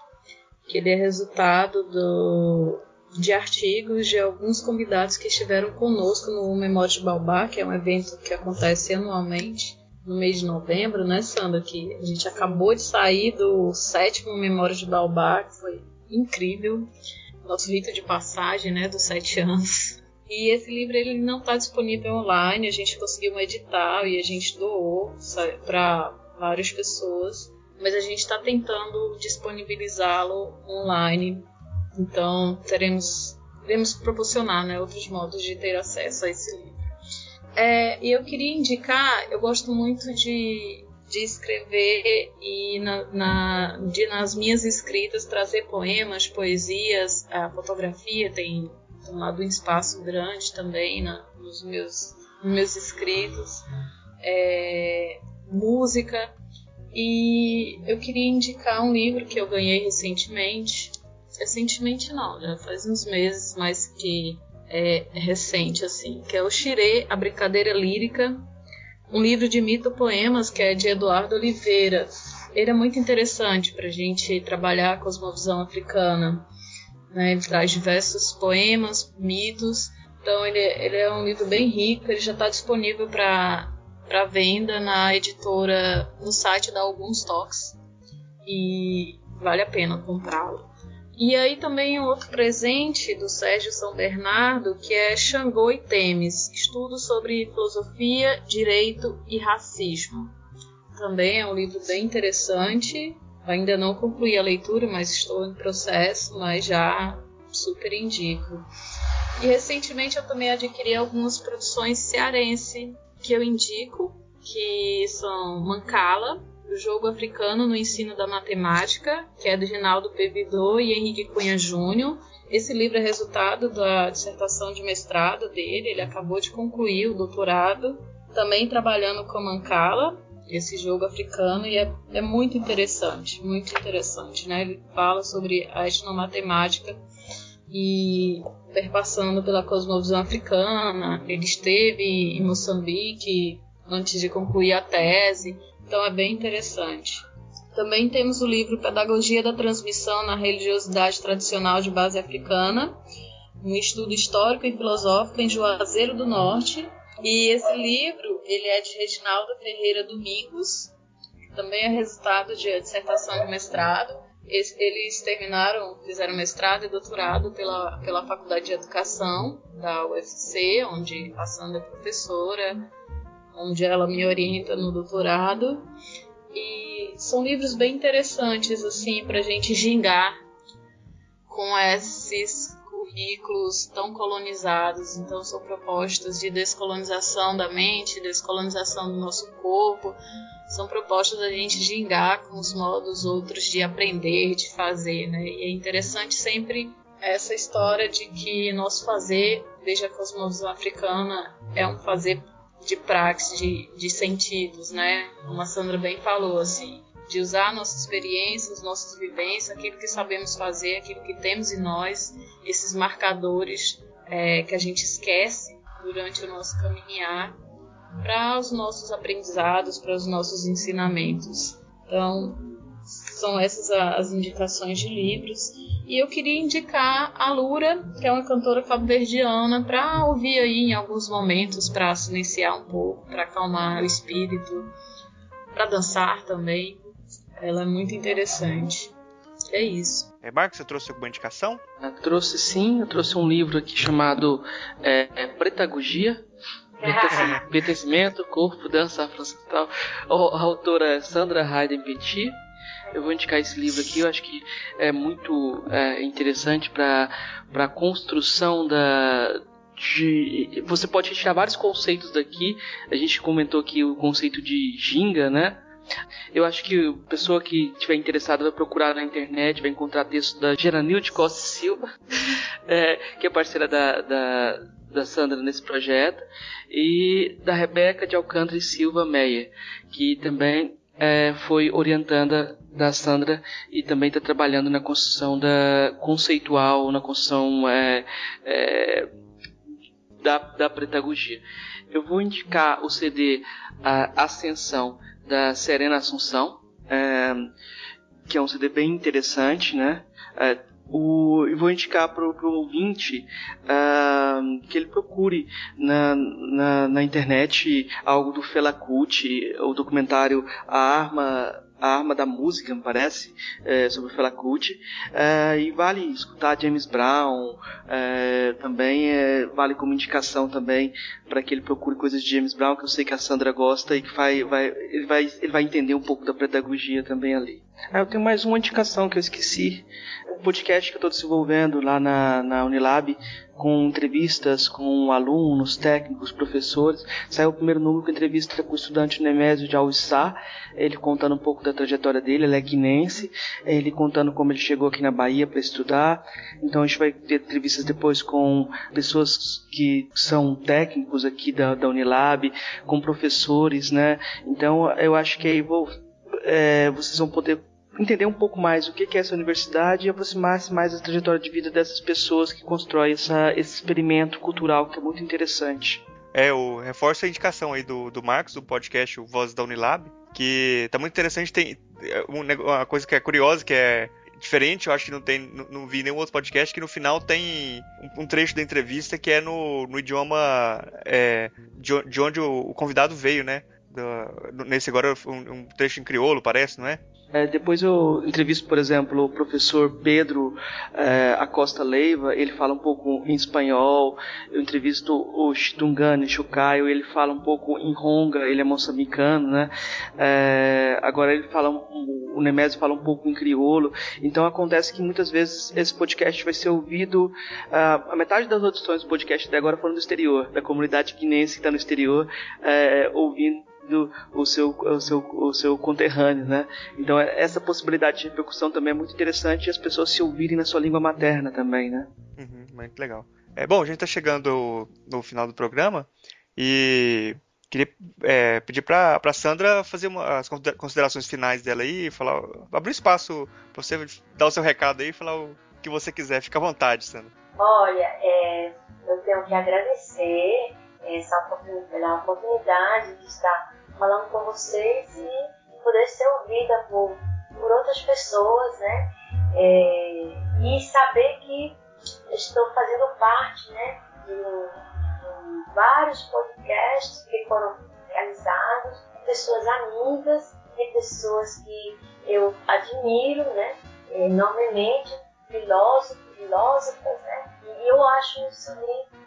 que ele é resultado do, de artigos de alguns convidados que estiveram conosco no Memória de Balbá, que é um evento que acontece anualmente no mês de novembro, né, Sandra? Que a gente acabou de sair do sétimo Memória de Balbá, que foi incrível. Nosso rito de passagem, né, dos sete anos. E esse livro ele não está disponível online, a gente conseguiu um edital e a gente doou para várias pessoas mas a gente está tentando disponibilizá-lo online. Então teremos, teremos proporcionar né, outros modos de ter acesso a esse livro. É, e eu queria indicar, eu gosto muito de, de escrever e na, na, de, nas minhas escritas trazer poemas, poesias, a fotografia tem tomado um espaço grande também na, nos meus, nos meus escritos. É, música. E eu queria indicar um livro que eu ganhei recentemente. Recentemente não, já faz uns meses, mas que é recente, assim, que é o Xirê, A Brincadeira Lírica, um livro de mito-poemas que é de Eduardo Oliveira. Ele é muito interessante para a gente trabalhar a cosmovisão africana. Né? Ele traz diversos poemas, mitos. Então ele, ele é um livro bem rico. Ele já está disponível para venda na editora no site da Alguns Toques e vale a pena comprá-lo. E aí também um outro presente do Sérgio São Bernardo, que é Xangô e Temes, estudo sobre filosofia, direito e racismo. Também é um livro bem interessante. Ainda não concluí a leitura, mas estou em processo, mas já super indico. E recentemente eu também adquiri algumas produções cearense que eu indico, que são Mancala, o jogo africano no ensino da matemática, que é do Rinaldo Pevidô e Henrique Cunha Júnior. Esse livro é resultado da dissertação de mestrado dele, ele acabou de concluir o doutorado, também trabalhando com Mancala, esse jogo africano, e é, é muito interessante, muito interessante, né? Ele fala sobre a etnomatemática e perpassando pela cosmovisão africana. Ele esteve em Moçambique antes de concluir a tese, então é bem interessante. Também temos o livro Pedagogia da Transmissão na Religiosidade Tradicional de Base Africana, um estudo histórico e filosófico em Juazeiro do Norte. E esse livro ele é de Reginaldo Ferreira Domingos, também é resultado de dissertação de mestrado eles terminaram, fizeram mestrado e doutorado pela, pela Faculdade de Educação da UFC, onde a Sandra é professora, onde ela me orienta no doutorado. E são livros bem interessantes, assim, para a gente gingar com esses currículos tão colonizados. Então, são propostas de descolonização da mente, descolonização do nosso corpo, são propostas da gente gingar com os modos outros de aprender, de fazer, né? E é interessante sempre essa história de que nosso fazer, desde a cosmovisão africana, é um fazer de praxe, de, de sentidos, né? Como a Sandra bem falou, assim, de usar nossas experiências, nossas vivências, aquilo que sabemos fazer, aquilo que temos em nós, esses marcadores é, que a gente esquece durante o nosso caminhar para os nossos aprendizados, para os nossos ensinamentos. Então, são essas as indicações de livros. E eu queria indicar a Lura, que é uma cantora cabo-verdiana, para ouvir aí em alguns momentos, para silenciar um pouco, para acalmar o espírito, para dançar também. Ela é muito interessante. É isso. É, Marcos, você trouxe alguma indicação? Eu trouxe sim, eu trouxe um livro aqui chamado é, é Pretagogia, Pertencimento, Corpo, Dança Afro-Ocidental. A autora Sandra Hayden Petit. Eu vou indicar esse livro aqui, eu acho que é muito é, interessante para a construção da, de, você pode retirar vários conceitos daqui. A gente comentou aqui o conceito de ginga, né? Eu acho que a pessoa que estiver interessada vai procurar na internet, vai encontrar texto da Geranilde Costa Silva, é, que é parceira da, da, da Sandra nesse projeto, e da Rebeca de Alcântara e Silva Meyer, que também é, foi orientanda da Sandra e também está trabalhando na construção da conceitual, na construção é, é, da, da pedagogia. Eu vou indicar o CD a Ascensão da Serena Assunção, é, que é um CD bem interessante, né? O, eu vou indicar para o ouvinte uh, que ele procure na, na, na, internet algo do Fela Kuti, o documentário A Arma a arma da música, me parece, é, sobre o Fela Kuti. É, e vale escutar James Brown, é, também é, vale como indicação também para que ele procure coisas de James Brown, que eu sei que a Sandra gosta e que vai, vai, ele, vai, ele vai entender um pouco da pedagogia também ali. Ah, eu tenho mais uma indicação que eu esqueci. O podcast que eu estou desenvolvendo lá na, na Unilab com entrevistas com alunos, técnicos, professores. Saiu o primeiro número com entrevista com o estudante Nemésio de Alissá, ele contando um pouco da trajetória dele, ele é guinense, ele contando como ele chegou aqui na Bahia para estudar. Então a gente vai ter entrevistas depois com pessoas que são técnicos aqui da, da Unilab, com professores, né? Então eu acho que aí vou, é, vocês vão poder entender um pouco mais o que é essa universidade e aproximar-se mais da trajetória de vida dessas pessoas que constroem essa, esse experimento cultural que é muito interessante. É, o reforço a indicação aí do, do Marcos, do podcast Voz da Unilab, que tá muito interessante, tem é, uma coisa que é curiosa, que é diferente, eu acho que não tem, não, não vi nenhum outro podcast, que no final tem um, um trecho da entrevista que é no, no idioma é, de, de, onde o, o, convidado veio, né? Do, nesse agora um, um trecho em crioulo, parece, não é? É, depois eu entrevisto, por exemplo, o professor Pedro é, Acosta Leiva, ele fala um pouco em espanhol. Eu entrevisto o Chitungani Chucaio, ele fala um pouco em Ronga, ele é moçambicano, né? É, agora ele fala, o Nemésio fala um pouco em crioulo. Então acontece que muitas vezes esse podcast vai ser ouvido, a metade das audições do podcast até agora foram do exterior, da comunidade guinense que está no exterior, é, ouvindo do o seu, o seu, o seu conterrâneo, né? Então é, essa possibilidade de repercussão também é muito interessante e as pessoas se ouvirem na sua língua materna também, né? Uhum, muito legal. É, bom, a gente está chegando no final do programa e queria é, pedir para a Sandra fazer uma, as considerações finais dela aí, falar, abrir espaço para você dar o seu recado aí e falar o que você quiser. Fica à vontade, Sandra. Olha, é, eu tenho que agradecer essa oportunidade, oportunidade de estar falando com vocês e poder ser ouvida por, por outras pessoas, né? É, e saber que estou fazendo parte, né? De, de vários podcasts que foram realizados, pessoas amigas e pessoas que eu admiro, né? Enormemente, filósofos, filósofas, né? E eu acho isso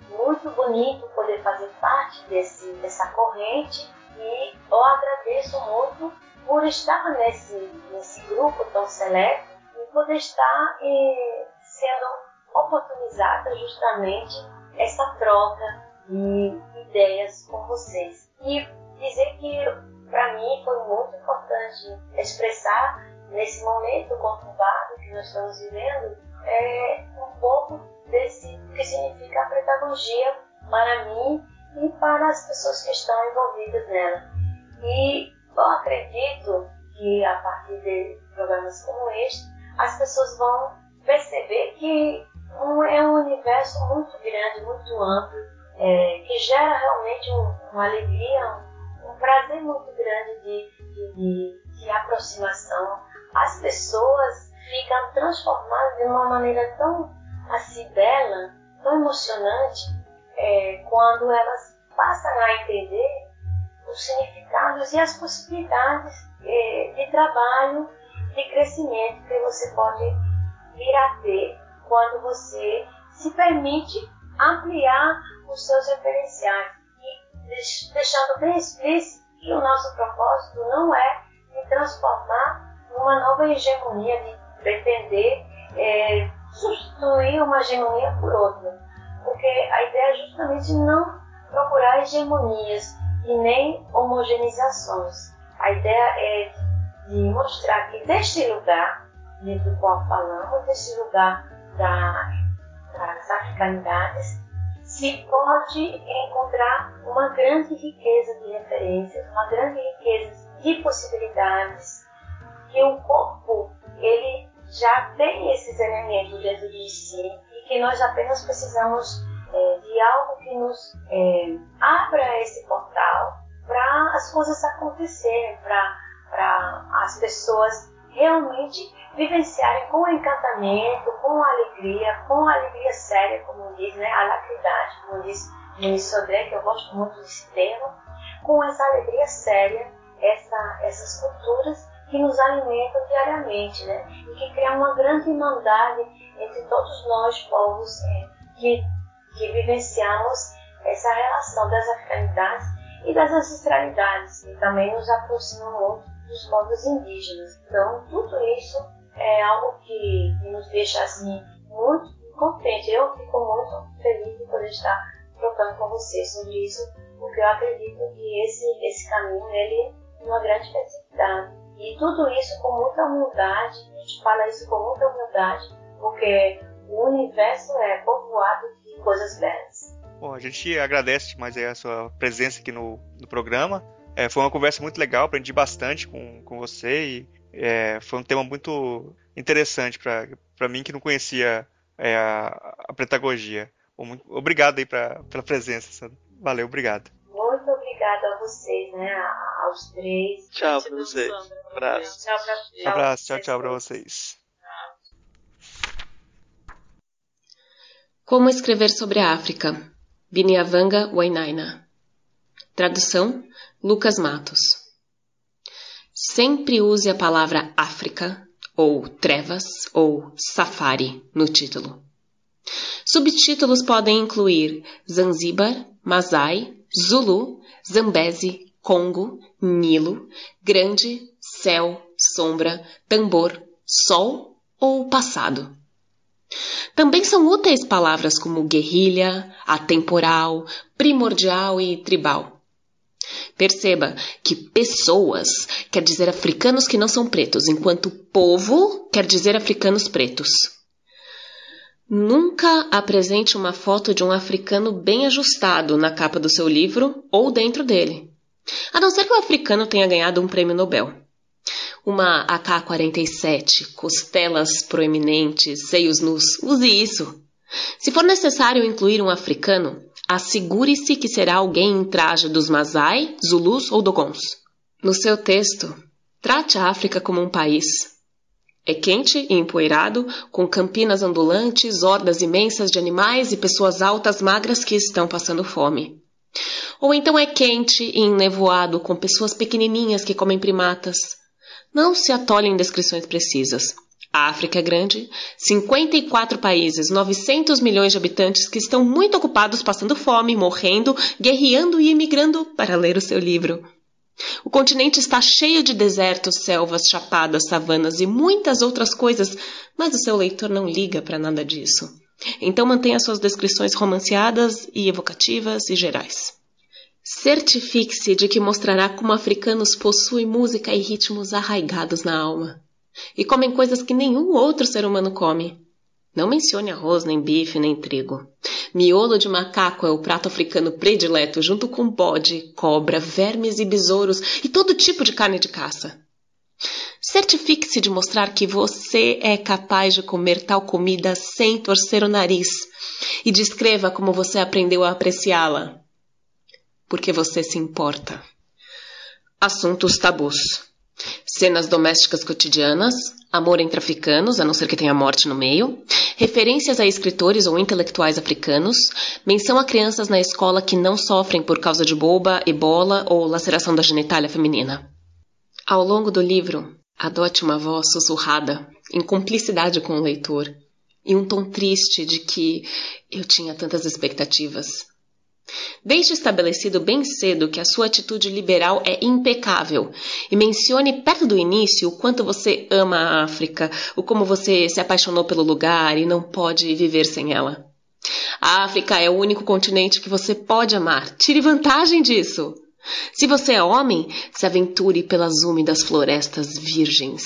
muito bonito poder fazer parte desse, dessa corrente e eu agradeço muito por estar nesse, nesse grupo tão seleto e poder estar eh, sendo oportunizada justamente essa troca de ideias com vocês. E dizer que para mim foi muito importante expressar nesse momento conturbado que nós estamos vivendo é, um pouco desse que significa a pedagogia para mim e para as pessoas que estão envolvidas nela. E eu acredito que a partir de programas como este, as pessoas vão perceber que é um universo muito grande, muito amplo, é, que gera realmente um, uma alegria, um, um, prazer muito grande de, de, de, de aproximação. As pessoas ficam transformadas de uma maneira tão assim bela, tão emocionante, é, quando elas passam a entender os significados e as possibilidades é, de trabalho, de crescimento que você pode vir a ter quando você se permite ampliar os seus referenciais e deixando bem explícito que o nosso propósito não é de transformar numa nova hegemonia, de pretender é, substituir uma hegemonia por outra. Porque a ideia é justamente não procurar hegemonias e nem homogeneizações. A ideia é de mostrar que deste lugar, dentro do qual falamos, deste lugar da, das africanidades, se pode encontrar uma grande riqueza de referências, uma grande riqueza de possibilidades, que o corpo ele já tem esses elementos dentro de si que nós apenas precisamos é, de algo que nos é, abra esse portal para as coisas acontecerem, para as pessoas realmente vivenciarem com encantamento, com alegria, com alegria séria, como diz, né, a alacridade, como diz Denis Sodré, que eu gosto muito desse termo, com essa alegria séria, essa, essas culturas que nos alimentam diariamente, né? E que criam uma grande irmandade entre todos nós, povos, é, que, que vivenciamos essa relação das africanidades e das ancestralidades, que também nos aproximam muito dos povos indígenas. Então, tudo isso é algo que, que nos deixa assim muito contente, eu fico muito feliz de poder estar trocando com vocês sobre isso, porque eu acredito que esse, esse caminho ele é uma grande especificidade. E tudo isso com muita humildade, a gente fala isso com muita humildade, porque o universo é povoado de coisas belas. Bom, a gente agradece mais a sua presença aqui no, no programa. É, foi uma conversa muito legal, aprendi bastante com, com você e é, foi um tema muito interessante para mim que não conhecia é, a, a pedagogia. Obrigado aí pra, pela presença. Valeu, obrigado. Muito obrigado a vocês, né? Aos três. Tchau pra vocês. Abraço. Tchau pra, tchau, Abraço, tchau, tchau pra vocês. Como escrever sobre a África? Binyavanga Wainaina. Tradução: Lucas Matos. Sempre use a palavra África, ou trevas, ou safari no título. Subtítulos podem incluir Zanzíbar, Masai, Zulu, Zambeze, Congo, Nilo, Grande, Céu, Sombra, Tambor, Sol ou Passado. Também são úteis palavras como guerrilha, atemporal, primordial e tribal. Perceba que pessoas quer dizer africanos que não são pretos, enquanto povo quer dizer africanos pretos. Nunca apresente uma foto de um africano bem ajustado na capa do seu livro ou dentro dele. A não ser que o africano tenha ganhado um prêmio Nobel. Uma AK-47, costelas proeminentes, seios nus, use isso. Se for necessário incluir um africano, assegure-se que será alguém em traje dos Masai, Zulus ou Dogons. No seu texto, trate a África como um país, é quente e empoeirado, com campinas ondulantes, hordas imensas de animais e pessoas altas magras que estão passando fome. Ou então é quente e ennevoado, com pessoas pequenininhas que comem primatas. Não se atole em descrições precisas. A África é grande, 54 países, 900 milhões de habitantes que estão muito ocupados passando fome, morrendo, guerreando e imigrando para ler o seu livro. O continente está cheio de desertos, selvas, chapadas, savanas e muitas outras coisas, mas o seu leitor não liga para nada disso. Então mantenha suas descrições romanceadas e evocativas e gerais. Certifique-se de que mostrará como africanos possuem música e ritmos arraigados na alma. E comem coisas que nenhum outro ser humano come. Não mencione arroz, nem bife, nem trigo. Miolo de macaco é o prato africano predileto, junto com bode, cobra, vermes e besouros e todo tipo de carne de caça. Certifique-se de mostrar que você é capaz de comer tal comida sem torcer o nariz e descreva como você aprendeu a apreciá-la. Porque você se importa. Assuntos tabus. Cenas domésticas cotidianas, amor entre africanos, a não ser que tenha morte no meio, referências a escritores ou intelectuais africanos, menção a crianças na escola que não sofrem por causa de boba, ebola ou laceração da genitália feminina. Ao longo do livro, adote uma voz sussurrada, em cumplicidade com o leitor, e um tom triste de que eu tinha tantas expectativas. Deixe estabelecido bem cedo que a sua atitude liberal é impecável e mencione perto do início o quanto você ama a África, o como você se apaixonou pelo lugar e não pode viver sem ela. A África é o único continente que você pode amar. Tire vantagem disso. Se você é homem, se aventure pelas úmidas florestas virgens.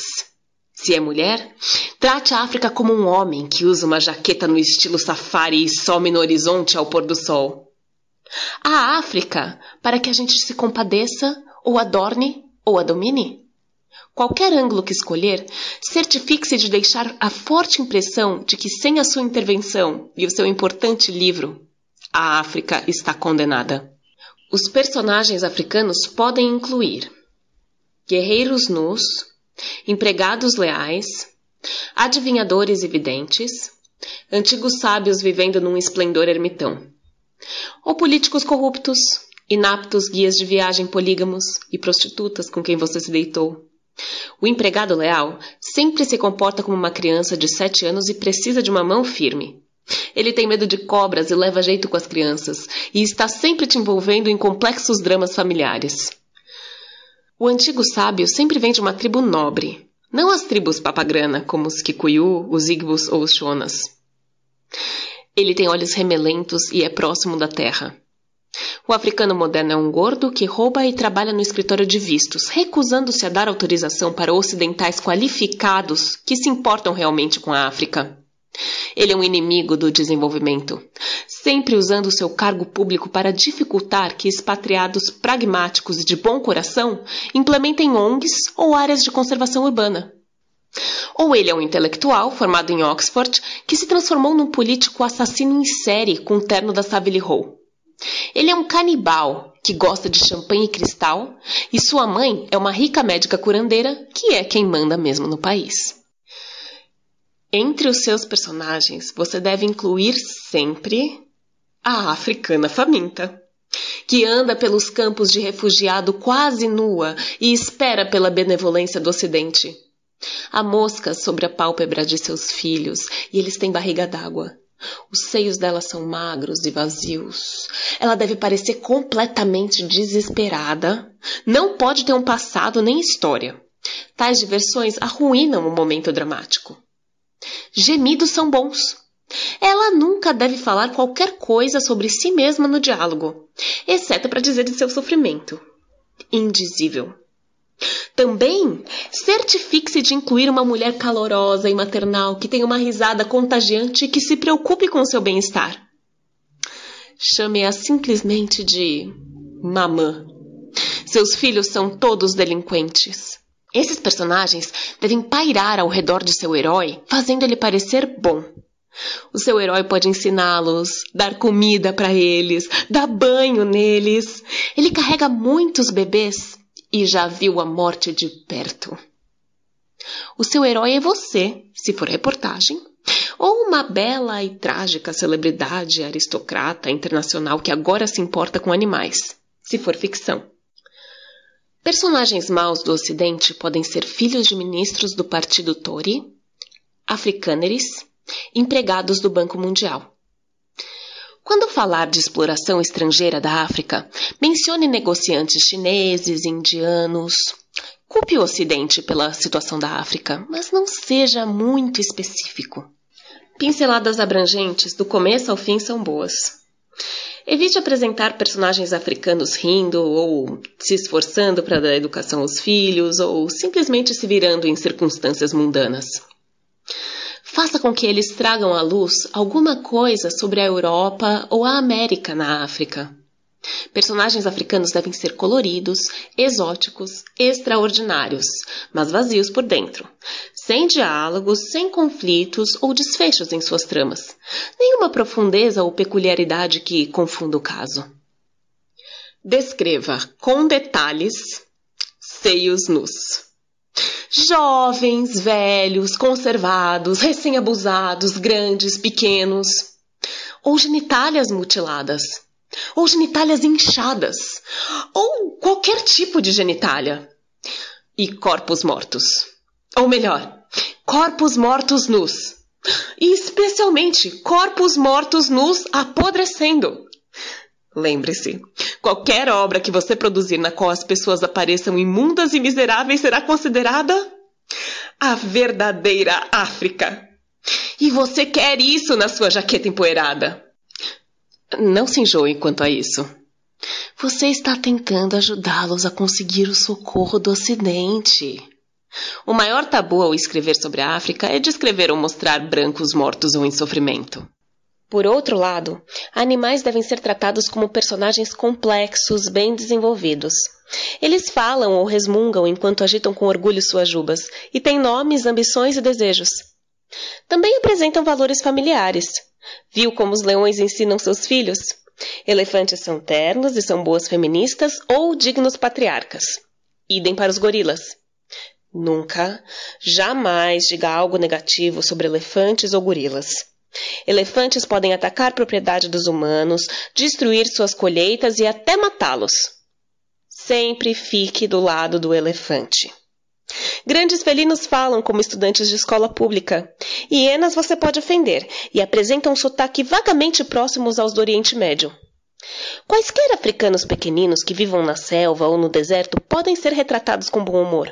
Se é mulher, trate a África como um homem que usa uma jaqueta no estilo safari e some no horizonte ao pôr do sol. A África para que a gente se compadeça, ou adorne, ou a domine? Qualquer ângulo que escolher, certifique-se de deixar a forte impressão de que sem a sua intervenção e o seu importante livro, a África está condenada. Os personagens africanos podem incluir guerreiros nus, empregados leais, adivinhadores e videntes, antigos sábios vivendo num esplendor ermitão ou políticos corruptos, inaptos guias de viagem polígamos e prostitutas com quem você se deitou. O empregado leal sempre se comporta como uma criança de sete anos e precisa de uma mão firme. Ele tem medo de cobras e leva jeito com as crianças, e está sempre te envolvendo em complexos dramas familiares. O antigo sábio sempre vem de uma tribo nobre, não as tribos papagrana, como os Kikuyu, os Igbos ou os Shonas. Ele tem olhos remelentos e é próximo da terra. O africano moderno é um gordo que rouba e trabalha no escritório de vistos, recusando-se a dar autorização para ocidentais qualificados que se importam realmente com a África. Ele é um inimigo do desenvolvimento, sempre usando seu cargo público para dificultar que expatriados pragmáticos e de bom coração implementem ONGs ou áreas de conservação urbana. Ou ele é um intelectual formado em Oxford que se transformou num político assassino em série com o terno da Savile Row. Ele é um canibal que gosta de champanhe e cristal, e sua mãe é uma rica médica curandeira que é quem manda mesmo no país. Entre os seus personagens, você deve incluir sempre a africana faminta, que anda pelos campos de refugiado quase nua e espera pela benevolência do Ocidente. Há moscas sobre a pálpebra de seus filhos e eles têm barriga d'água. Os seios dela são magros e vazios. Ela deve parecer completamente desesperada. Não pode ter um passado nem história. Tais diversões arruinam o momento dramático. Gemidos são bons. Ela nunca deve falar qualquer coisa sobre si mesma no diálogo, exceto para dizer de seu sofrimento. Indizível. Também certifique-se de incluir uma mulher calorosa e maternal que tenha uma risada contagiante e que se preocupe com seu bem-estar. Chame-a simplesmente de mamã. Seus filhos são todos delinquentes. Esses personagens devem pairar ao redor de seu herói, fazendo ele parecer bom. O seu herói pode ensiná-los, dar comida para eles, dar banho neles. Ele carrega muitos bebês e já viu a morte de perto. O seu herói é você, se for reportagem, ou uma bela e trágica celebridade aristocrata internacional que agora se importa com animais, se for ficção. Personagens maus do Ocidente podem ser filhos de ministros do Partido Tory, africâneres, empregados do Banco Mundial. Quando falar de exploração estrangeira da África, mencione negociantes chineses, indianos. Culpe o Ocidente pela situação da África, mas não seja muito específico. Pinceladas abrangentes do começo ao fim são boas. Evite apresentar personagens africanos rindo ou se esforçando para dar educação aos filhos ou simplesmente se virando em circunstâncias mundanas. Faça com que eles tragam à luz alguma coisa sobre a Europa ou a América na África. Personagens africanos devem ser coloridos, exóticos, extraordinários, mas vazios por dentro, sem diálogos, sem conflitos ou desfechos em suas tramas, nenhuma profundeza ou peculiaridade que confunda o caso. Descreva com detalhes seios nus. Jovens, velhos, conservados, recém-abusados, grandes, pequenos. Ou genitálias mutiladas. Ou genitálias inchadas. Ou qualquer tipo de genitália. E corpos mortos. Ou melhor, corpos mortos nus. E especialmente corpos mortos nus apodrecendo. Lembre-se, qualquer obra que você produzir na qual as pessoas apareçam imundas e miseráveis será considerada a verdadeira África. E você quer isso na sua jaqueta empoeirada. Não se enjoe quanto a isso. Você está tentando ajudá-los a conseguir o socorro do Ocidente. O maior tabu ao escrever sobre a África é descrever ou mostrar brancos mortos ou em sofrimento. Por outro lado, animais devem ser tratados como personagens complexos, bem desenvolvidos. Eles falam ou resmungam enquanto agitam com orgulho suas jubas, e têm nomes, ambições e desejos. Também apresentam valores familiares. Viu como os leões ensinam seus filhos? Elefantes são ternos e são boas feministas ou dignos patriarcas. Idem para os gorilas. Nunca, jamais diga algo negativo sobre elefantes ou gorilas. Elefantes podem atacar propriedade dos humanos, destruir suas colheitas e até matá-los. Sempre fique do lado do elefante. Grandes felinos falam como estudantes de escola pública. Hienas você pode ofender e apresentam um sotaque vagamente próximos aos do Oriente Médio. Quaisquer africanos pequeninos que vivam na selva ou no deserto podem ser retratados com bom humor.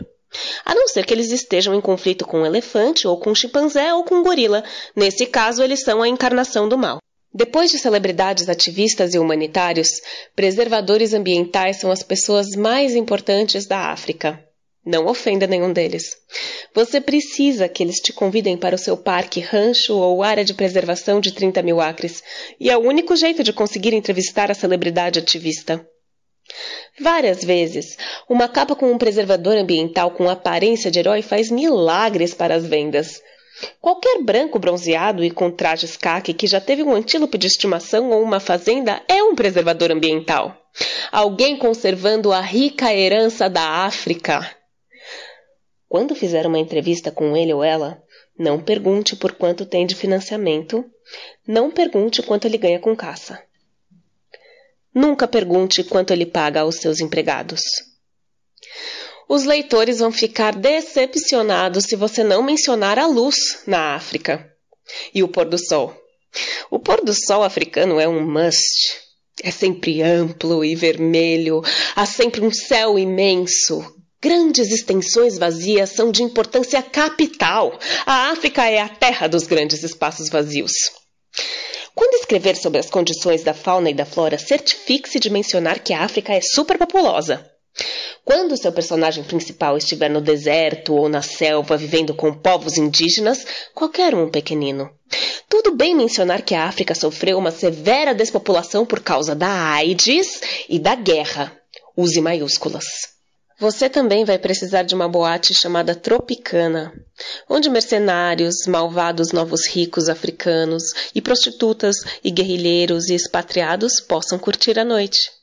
A não ser que eles estejam em conflito com um elefante, ou com um chimpanzé, ou com um gorila. Nesse caso, eles são a encarnação do mal. Depois de celebridades ativistas e humanitários, preservadores ambientais são as pessoas mais importantes da África. Não ofenda nenhum deles. Você precisa que eles te convidem para o seu parque, rancho ou área de preservação de 30 mil acres, e é o único jeito de conseguir entrevistar a celebridade ativista. Várias vezes, uma capa com um preservador ambiental com aparência de herói faz milagres para as vendas. Qualquer branco bronzeado e com trajes caque que já teve um antílope de estimação ou uma fazenda é um preservador ambiental. Alguém conservando a rica herança da África. Quando fizer uma entrevista com ele ou ela, não pergunte por quanto tem de financiamento, não pergunte quanto ele ganha com caça. Nunca pergunte quanto ele paga aos seus empregados. Os leitores vão ficar decepcionados se você não mencionar a luz na África. E o pôr do sol. O pôr do sol africano é um must. É sempre amplo e vermelho, há sempre um céu imenso. Grandes extensões vazias são de importância capital. A África é a terra dos grandes espaços vazios. Quando escrever sobre as condições da fauna e da flora, certifique-se de mencionar que a África é superpopulosa. Quando seu personagem principal estiver no deserto ou na selva vivendo com povos indígenas, qualquer um pequenino. Tudo bem mencionar que a África sofreu uma severa despopulação por causa da AIDS e da guerra. Use maiúsculas. Você também vai precisar de uma boate chamada Tropicana, onde mercenários, malvados novos ricos africanos e prostitutas e guerrilheiros e expatriados possam curtir a noite.